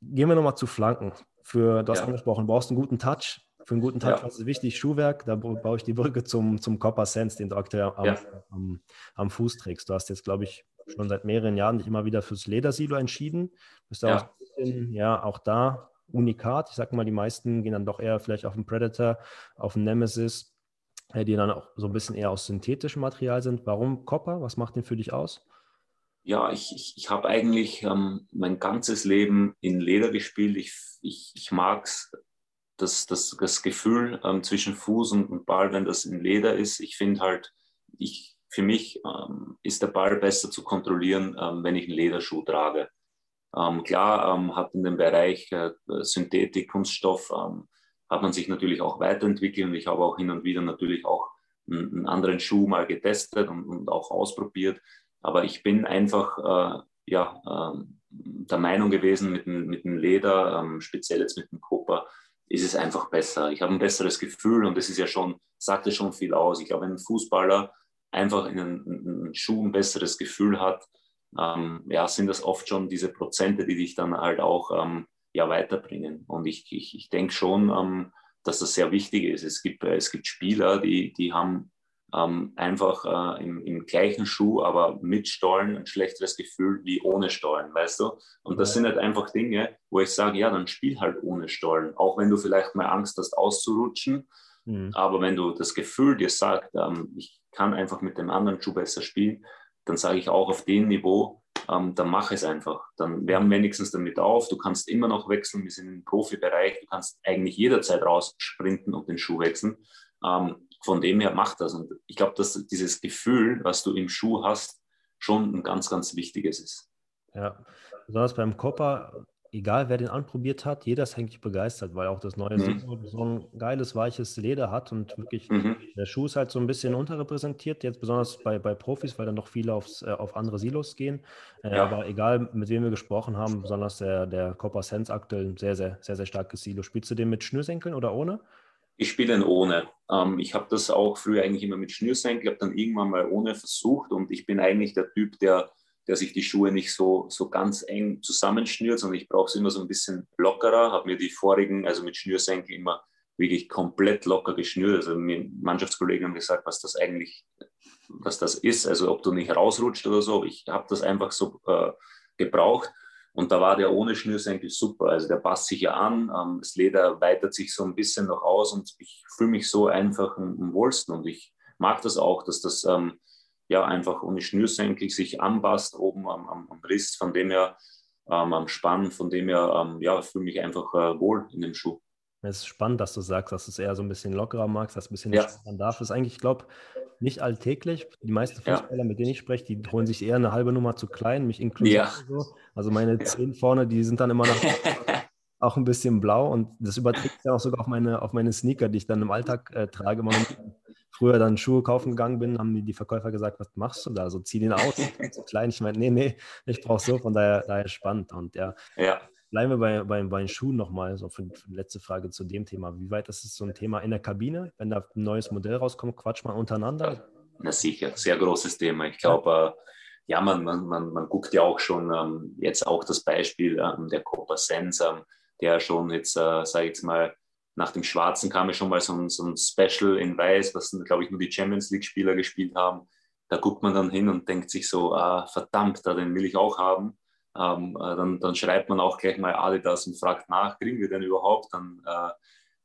gehen wir nochmal zu Flanken. Für, du hast ja. angesprochen, du brauchst einen guten Touch. Für einen guten Tag ja. ist wichtig Schuhwerk. Da baue ich die Brücke zum, zum Copper Sense, den du aktuell am, ja. am, am, Fuß trägst. Du hast jetzt, glaube ich, schon seit mehreren Jahren dich immer wieder fürs Ledersilo entschieden. Bist ja. auch, bisschen, ja, auch da unikat. Ich sage mal, die meisten gehen dann doch eher vielleicht auf einen Predator, auf einen Nemesis, äh, die dann auch so ein bisschen eher aus synthetischem Material sind. Warum Copper? Was macht den für dich aus? Ja, ich, ich, ich habe eigentlich ähm, mein ganzes Leben in Leder gespielt. Ich, ich, ich mag das, das, das Gefühl ähm, zwischen Fuß und, und, Ball, wenn das in Leder ist. Ich finde halt, ich, für mich ähm, ist der Ball besser zu kontrollieren, ähm, wenn ich einen Lederschuh trage. Ähm, klar ähm, hat in dem Bereich äh, Synthetik, Kunststoff, ähm, hat man sich natürlich auch weiterentwickelt und ich habe auch hin und wieder natürlich auch einen, einen anderen Schuh mal getestet und, und, auch ausprobiert. Aber ich bin einfach äh, ja, der Meinung gewesen mit dem, mit dem Leder, speziell jetzt mit dem Kupfer, ist es einfach besser. Ich habe ein besseres Gefühl und das ist ja schon, sagt ja schon viel aus. Ich glaube, wenn ein Fußballer einfach in einen Schuh ein besseres Gefühl hat, ähm, ja, sind das oft schon diese Prozente, die dich dann halt auch ähm, ja, weiterbringen. Und ich, ich, ich denke schon, ähm, dass das sehr wichtig ist. Es gibt, es gibt Spieler, die, die haben ähm, einfach äh, im, im, gleichen Schuh, aber mit Stollen ein schlechteres Gefühl wie ohne Stollen, weißt du? Und das sind halt einfach Dinge, wo ich sage, ja, dann spiel halt ohne Stollen, auch wenn du vielleicht mal Angst hast auszurutschen. Mhm. Aber wenn du das Gefühl dir sagst, ähm, ich kann einfach mit dem anderen Schuh besser spielen, dann sage ich auch auf dem Niveau, ähm, dann mach es einfach. Dann wärmen wenigstens damit auf. Du kannst immer noch wechseln. Wir sind im Profibereich. Du kannst eigentlich jederzeit raussprinten und den Schuh wechseln. Ähm, von dem her macht das. Und ich glaube, dass dieses Gefühl, was du im Schuh hast, schon ein ganz, ganz wichtiges ist. Ja, besonders beim Copper, egal wer den anprobiert hat, jeder ist eigentlich begeistert, weil auch das neue mhm. so ein geiles, weiches Leder hat und wirklich mhm. der Schuh ist halt so ein bisschen unterrepräsentiert, jetzt besonders bei, bei Profis, weil dann noch viele aufs, äh, auf andere Silos gehen. Äh, ja. Aber egal, mit wem wir gesprochen haben, besonders der, der Copper Sense aktuell ein sehr, sehr, sehr, sehr starkes Silo. Spielst du den mit Schnürsenkeln oder ohne? Ich spiele ihn ohne. Ähm, ich habe das auch früher eigentlich immer mit Schnürsenkel, habe dann irgendwann mal ohne versucht und ich bin eigentlich der Typ, der, der sich die Schuhe nicht so, so ganz eng zusammenschnürt, sondern ich brauche es immer so ein bisschen lockerer, habe mir die vorigen, also mit Schnürsenkel immer wirklich komplett locker geschnürt. Also mir Mannschaftskollegen haben gesagt, was das eigentlich, was das ist, also ob du nicht rausrutscht oder so. Ich habe das einfach so äh, gebraucht. Und da war der ohne Schnürsenkel super. Also der passt sich ja an, ähm, das Leder weitet sich so ein bisschen noch aus und ich fühle mich so einfach am, wohlsten. Und ich mag das auch, dass das ähm, ja einfach ohne Schnürsenkel sich anpasst, oben am, am, am Riss, von dem her ähm, am Spann, von dem her ähm, ja, fühle mich einfach äh, wohl in dem Schuh. Es ist spannend, dass du sagst, dass du es eher so ein bisschen lockerer magst, dass ein bisschen ja. man darf. Das ist eigentlich, ich glaube, nicht alltäglich. Die meisten Fußballer, ja. mit denen ich spreche, die holen sich eher eine halbe Nummer zu klein, mich inklusive. Ja. So. Also meine ja. Zehen vorne, die sind dann immer noch [laughs] auch ein bisschen blau und das überträgt sich dann auch sogar auf meine, auf meine Sneaker, die ich dann im Alltag äh, trage. Man früher dann Schuhe kaufen gegangen bin, haben die, die Verkäufer gesagt, was machst du da? So, zieh den aus. [laughs] so klein. Ich meine, nee, nee, ich brauche so, von daher, daher spannend. Und ja, Ja, bleiben wir bei, bei, bei den Schuhen nochmal, so für, für die letzte Frage zu dem Thema. Wie weit ist es so ein Thema in der Kabine? Wenn da ein neues Modell rauskommt, quatscht mal untereinander. na sicher, sehr großes Thema. Ich glaube, äh, ja, man, man, man, man guckt ja auch schon ähm, jetzt auch das Beispiel ähm, der Copa Sens, ähm, der schon jetzt, äh, sage ich jetzt mal, nach dem Schwarzen kam ja schon mal so ein, so ein Special in Weiß, was, glaube ich, nur die Champions League-Spieler gespielt haben. Da guckt man dann hin und denkt sich so, ah, verdammt, da den will ich auch haben. Ähm, äh, dann, dann schreibt man auch gleich mal Adidas und fragt nach, kriegen wir den überhaupt? Dann, äh,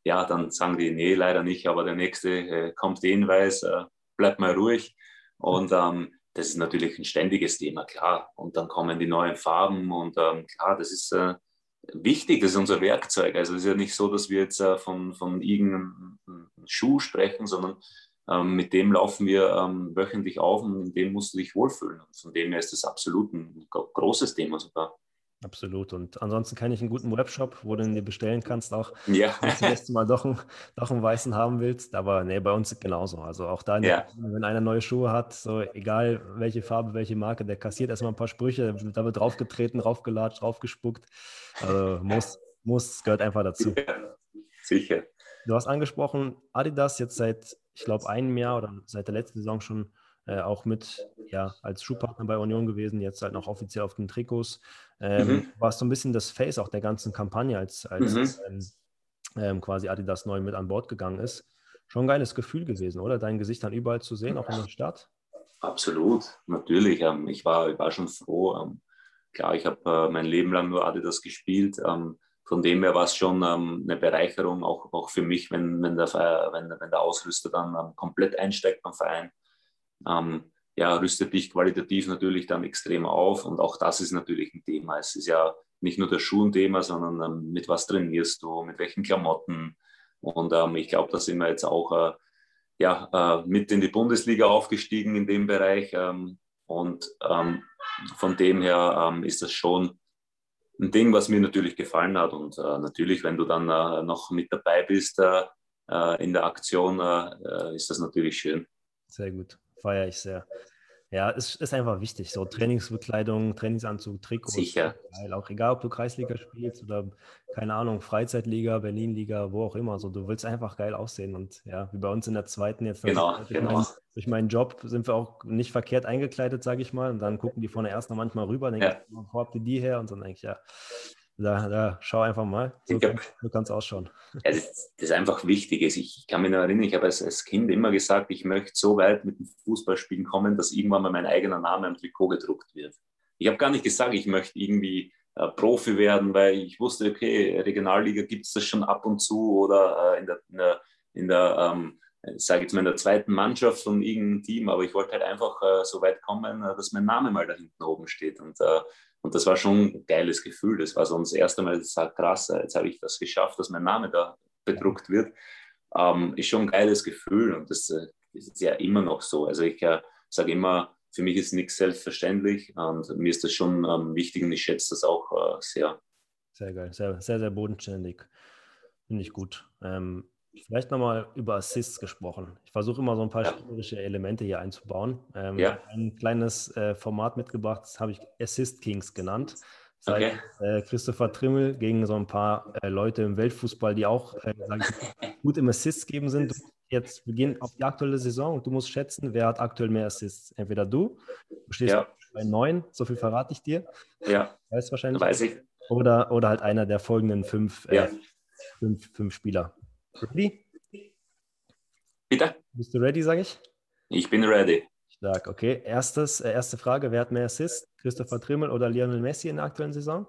ja, dann sagen die, nee, leider nicht, aber der nächste äh, kommt eh in Weiß, äh, bleibt mal ruhig. Und ähm, das ist natürlich ein ständiges Thema, klar. Und dann kommen die neuen Farben und ähm, klar, das ist äh, wichtig, das ist unser Werkzeug. Also es ist ja nicht so, dass wir jetzt äh, von, von irgendeinem Schuh sprechen, sondern ähm, mit dem laufen wir ähm, wöchentlich auf und in dem musst du dich wohlfühlen. Und von dem her ist das absolut ein gro- großes Thema sogar. Absolut. Und ansonsten kenne ich einen guten Webshop, wo du ihn dir bestellen kannst, auch Ja, wenn du das mal doch einen, doch einen weißen haben willst. Aber nee, bei uns genauso. Also auch da, Ja. Wenn einer neue Schuhe hat, so egal welche Farbe, welche Marke, der kassiert erstmal ein paar Sprüche, da wird draufgetreten, draufgelatscht, draufgespuckt. Also muss, muss, gehört einfach dazu. sicher. Du hast angesprochen, Adidas jetzt seit, ich glaube, einem Jahr oder seit der letzten Saison schon äh, auch mit, ja, als Schuhpartner bei Union gewesen, jetzt halt noch offiziell auf den Trikots. Ähm, Mhm. Warst so ein bisschen das Face auch der ganzen Kampagne, als, als Mhm. ähm, ähm, quasi Adidas neu mit an Bord gegangen ist. Schon ein geiles Gefühl gewesen, oder? Dein Gesicht dann überall zu sehen, auch in der Stadt. Absolut, natürlich. Ähm, ich, war, ich war schon froh. Ähm, klar, ich habe äh, mein Leben lang nur Adidas gespielt. Von dem her war es schon eine Bereicherung, auch, auch für mich, wenn, wenn, der, wenn, wenn der Ausrüster dann komplett einsteigt beim Verein. Ja, rüstet dich qualitativ natürlich dann extrem auf. Und auch das ist natürlich ein Thema. Es ist ja nicht nur das Schuh ein Thema, sondern ähm, mit was trainierst du, mit welchen Klamotten. Und ähm, ich glaube, da sind wir jetzt auch äh, ja, äh, mit in die Bundesliga aufgestiegen in dem Bereich. Ähm, und ähm, von dem her ähm, ist das schon ein Ding, was mir natürlich gefallen hat. Und äh, natürlich, wenn du dann äh, noch mit dabei bist äh, äh, in der Aktion, ist das natürlich schön. Sehr gut, feiere ich sehr. Ja, es ist einfach wichtig. So Trainingsbekleidung, Trainingsanzug, Trikot. Sicher. Geil. Auch egal, ob du Kreisliga spielst oder, keine Ahnung, Freizeitliga, Berlinliga, wo auch immer. So, du willst einfach geil aussehen. Und ja, wie bei uns in der zweiten jetzt. Genau, durch, genau. Meinen, durch meinen Job sind wir auch nicht verkehrt eingekleidet, sage ich mal. Und dann gucken die von der ersten manchmal rüber, denken, Ja. wo habt ihr die her? Und dann denke ich, ja, da, da schau einfach mal. So hab- kann, so kann es ausschauen. Ja, das, das ist einfach wichtig. ist. Ich kann mich noch erinnern, ich habe als, als Kind immer gesagt, ich möchte so weit mit dem Fußballspielen kommen, dass irgendwann mal mein eigener Name am Trikot gedruckt wird. Ich habe gar nicht gesagt, ich möchte irgendwie äh, Profi werden, weil ich wusste, okay, Regionalliga gibt es das schon ab und zu oder äh, in der, in der, in der ähm, sage jetzt mal, in der zweiten Mannschaft von irgendeinem Team, aber ich wollte halt einfach äh, so weit kommen, äh, dass mein Name mal da hinten oben steht. Und, äh, und das war schon ein geiles Gefühl. Das war so das erste Mal, ich sage, krass, jetzt habe ich das geschafft, dass mein Name da bedruckt wird. Ähm, ist schon ein geiles Gefühl und das äh, ist ja immer noch so. Also ich äh, sage immer, für mich ist nichts selbstverständlich und mir ist das schon ähm, wichtig und ich schätze das auch äh, sehr. Sehr geil, sehr, sehr, sehr bodenständig. Finde ich gut. Ähm, vielleicht nochmal über Assists gesprochen. Ich versuche immer so ein paar Ja. spielerische Elemente hier einzubauen. Ähm, Ja. Ein kleines äh, Format mitgebracht, das habe ich Assist Kings genannt. Das Okay. heißt, äh, Christopher Trimmel gegen so ein paar äh, Leute im Weltfußball, die auch äh, ich, gut im Assists geben sind. Du jetzt beginnen auf die aktuelle Saison und du musst schätzen, wer hat aktuell mehr Assists. Entweder du, du stehst Ja. bei neun, so viel verrate ich dir, Ja, weißt wahrscheinlich. weiß ich. Oder, oder halt einer der folgenden fünf, äh, fünf, fünf Spieler. Ready? Bitte? Bist du ready, sage ich? Ich bin ready. Stark, okay. Erstes, äh, erste Frage: Wer hat mehr Assists? Christopher Trimmel oder Lionel Messi in der aktuellen Saison?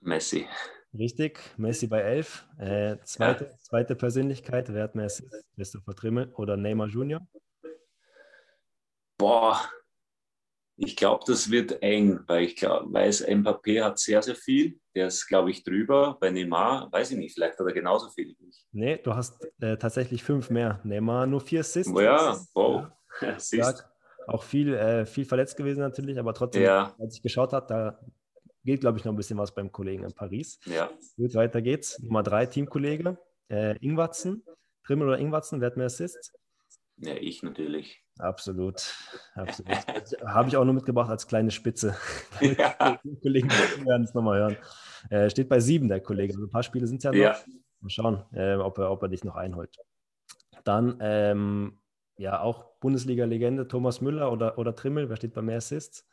Messi. Richtig, Messi bei 11. Äh, zweite, zweite Persönlichkeit: Wer hat mehr Assists? Christopher Trimmel oder Neymar Junior? Boah, ich glaube, das wird eng, weil ich glaub, weiß, Mbappé hat sehr, sehr viel. Der ist, glaube ich, drüber. Bei Neymar, weiß ich nicht, vielleicht hat er genauso viel wie ich. Nee, du hast äh, tatsächlich fünf mehr. Neymar nur vier Assists. Oh ja, wow. [laughs] Stark. Auch viel, äh, viel verletzt gewesen natürlich, aber trotzdem, Ja, als ich geschaut habe, da geht, glaube ich, noch ein bisschen was beim Kollegen in Paris. ja. Gut, weiter geht's. Nummer drei, Teamkollege. Äh, Ingwatzen. Trimmel oder Ingwatzen, wer hat mehr Assists? Ja, ich natürlich. Absolut, absolut. [laughs] Habe ich auch nur mitgebracht als kleine Spitze. [laughs] Ja. Die Kollegen werden es nochmal hören. Äh, steht bei sieben, der Kollege. Also ein paar Spiele sind es ja noch. Ja. Mal schauen, äh, ob, er, ob er dich noch einholt. Dann, ähm, ja, auch Bundesliga-Legende Thomas Müller oder, oder Trimmel. Wer steht bei mehr Assists?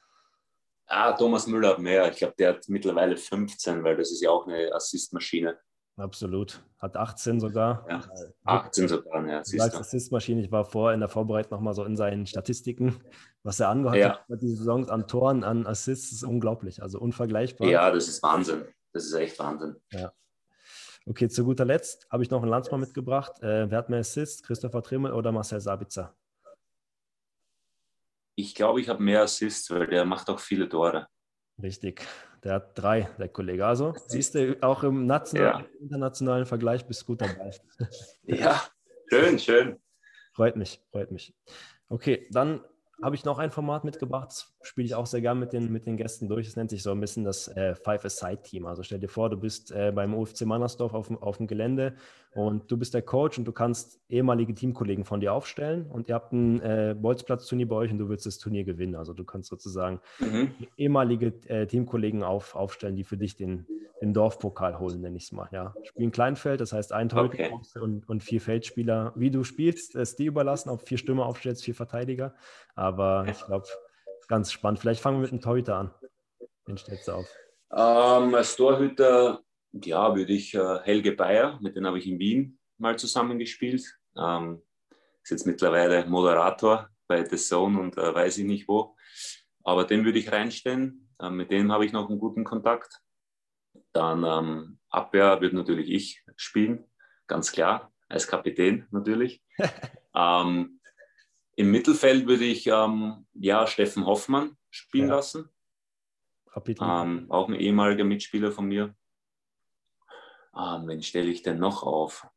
Ah, Thomas Müller hat mehr. Ich glaube, der hat mittlerweile 15, weil das ist ja auch eine Assistmaschine. Absolut. Hat 18 sogar. Ja, 18 sogar, ja. Du sagst Assistmaschine. Ich war vorher in der Vorbereitung nochmal so in seinen Statistiken, was er angehört ja. hat diese Saison an Toren, an Assists, ist unglaublich. Also unvergleichbar. Ja, das ist Wahnsinn. Das ist echt Wahnsinn. Ja. Okay, zu guter Letzt habe ich noch einen Landsmann mitgebracht. Äh, wer hat mehr Assists? Christopher Trimmel oder Marcel Sabitzer? Ich glaube, ich habe mehr Assists, weil der macht auch viele Tore. Richtig. Der hat drei, der Kollege. Also siehst du, auch im nationalen, ja. internationalen Vergleich bist du gut dabei. [laughs] Ja, schön, schön. Freut mich, freut mich. Okay, dann habe ich noch ein Format mitgebracht, das spiele ich auch sehr gern mit den, mit den Gästen durch. Es nennt sich so ein bisschen das äh, Five-A-Side-Team. Also stell dir vor, du bist äh, beim UFC Mannersdorf auf, auf dem Gelände und du bist der Coach und du kannst ehemalige Teamkollegen von dir aufstellen und ihr habt ein äh, Bolzplatz-Turnier bei euch und du willst das Turnier gewinnen. Also du kannst sozusagen mhm. ehemalige äh, Teamkollegen auf, aufstellen, die für dich den, den Dorfpokal holen, nenne ich es mal. Ja. Spielen Kleinfeld, das heißt ein Torhüter okay. und, und vier Feldspieler. Wie du spielst, ist dir überlassen, ob vier Stürmer aufstellst, vier Verteidiger. Aber ich glaube, ganz spannend. Vielleicht fangen wir mit einem Torhüter an. Den stellst du auf. Ähm, als Torhüter, ja, würde ich äh, Helge Bayer, mit dem habe ich in Wien mal zusammengespielt. Ähm, ist jetzt mittlerweile Moderator bei The Zone und äh, weiß ich nicht wo. Aber den würde ich reinstellen. Ähm, mit dem habe ich noch einen guten Kontakt. Dann ähm, Abwehr wird natürlich ich spielen, ganz klar, als Kapitän natürlich. [laughs] ähm, Im Mittelfeld würde ich ähm, ja, Steffen Hoffmann spielen ja. lassen. Ähm, auch ein ehemaliger Mitspieler von mir. Ähm, wen stelle ich denn noch auf?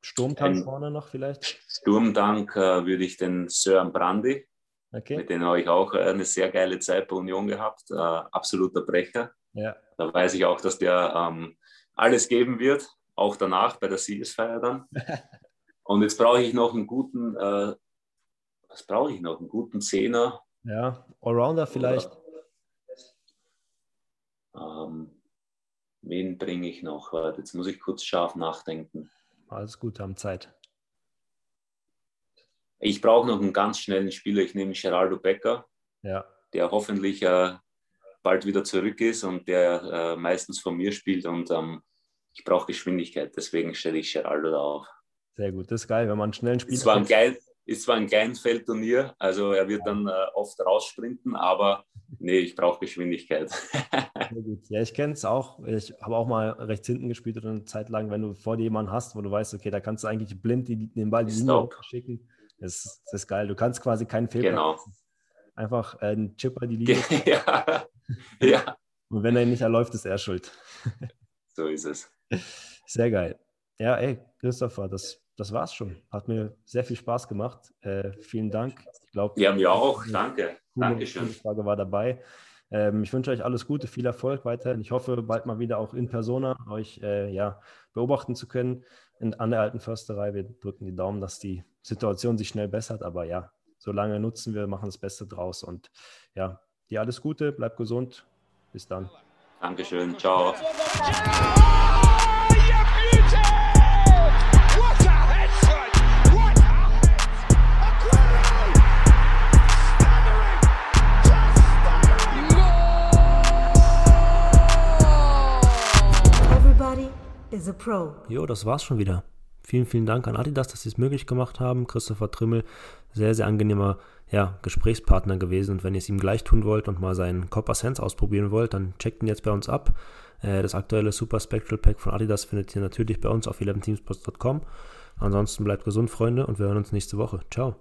Sturmtank ein, vorne noch vielleicht? Sturmtank äh, würde ich den Sören Brandy. Okay. Mit dem habe ich auch äh, eine sehr geile Zeit bei Union gehabt. Äh, absoluter Brecher. Ja. Da weiß ich auch, dass der ähm, alles geben wird, auch danach bei der Siegesfeier dann. [laughs] Und jetzt brauche ich noch einen guten, äh, was brauche ich noch? Einen guten Zehner. Ja, Allrounder vielleicht. Oder, ähm, wen bringe ich noch? Jetzt muss ich kurz scharf nachdenken. Alles gut, haben Zeit. Ich brauche noch einen ganz schnellen Spieler. Ich nehme Geraldo Becker, ja. der hoffentlich äh, bald wieder zurück ist und der äh, meistens von mir spielt. Und ähm, ich brauche Geschwindigkeit, deswegen stelle ich Geraldo da auf. Sehr gut, das ist geil, wenn man einen schnellen Spieler. Es war ein geil, ist zwar ein Kleinfeldturnier, also er wird dann äh, oft raussprinten, aber nee, ich brauche Geschwindigkeit. ja, ich kenne es auch. Ich habe auch mal rechts hinten gespielt oder eine Zeit lang, wenn du vor dir jemanden hast, wo du weißt, okay, da kannst du eigentlich blind die, den Ball die Linie schicken. Das, das, ist geil. Du kannst quasi keinen Fehler Genau. Einfach äh, einen Chipper die [laughs] Linie. ja. ja. Und wenn er ihn nicht erläuft, ist er schuld. so ist es. Sehr geil. Ja, ey, Christopher, das das war's schon. Hat mir sehr viel Spaß gemacht. Äh, vielen Dank. Ich glaube, ja, mir auch. Danke. Dankeschön. Die Frage war dabei. Ähm, ich wünsche euch alles Gute, viel Erfolg weiterhin. Ich hoffe, bald mal wieder auch in Persona euch äh, ja, beobachten zu können in, an der alten Försterei. Wir drücken die Daumen, dass die Situation sich schnell bessert. Aber ja, solange nutzen wir, machen das Beste draus. Und ja, dir alles Gute, bleib gesund. Bis dann. Dankeschön. Ciao. Is a pro. Jo, das war's schon wieder. Vielen, vielen Dank an Adidas, dass sie es möglich gemacht haben. Christopher Trimmel, sehr, sehr angenehmer ja, Gesprächspartner gewesen. Und wenn ihr es ihm gleich tun wollt und mal seinen Copper Sense ausprobieren wollt, dann checkt ihn jetzt bei uns ab. Äh, das aktuelle Super Spectral Pack von Adidas findet ihr natürlich bei uns auf 11teamsports.com. Ansonsten bleibt gesund, Freunde, und wir hören uns nächste Woche. Ciao.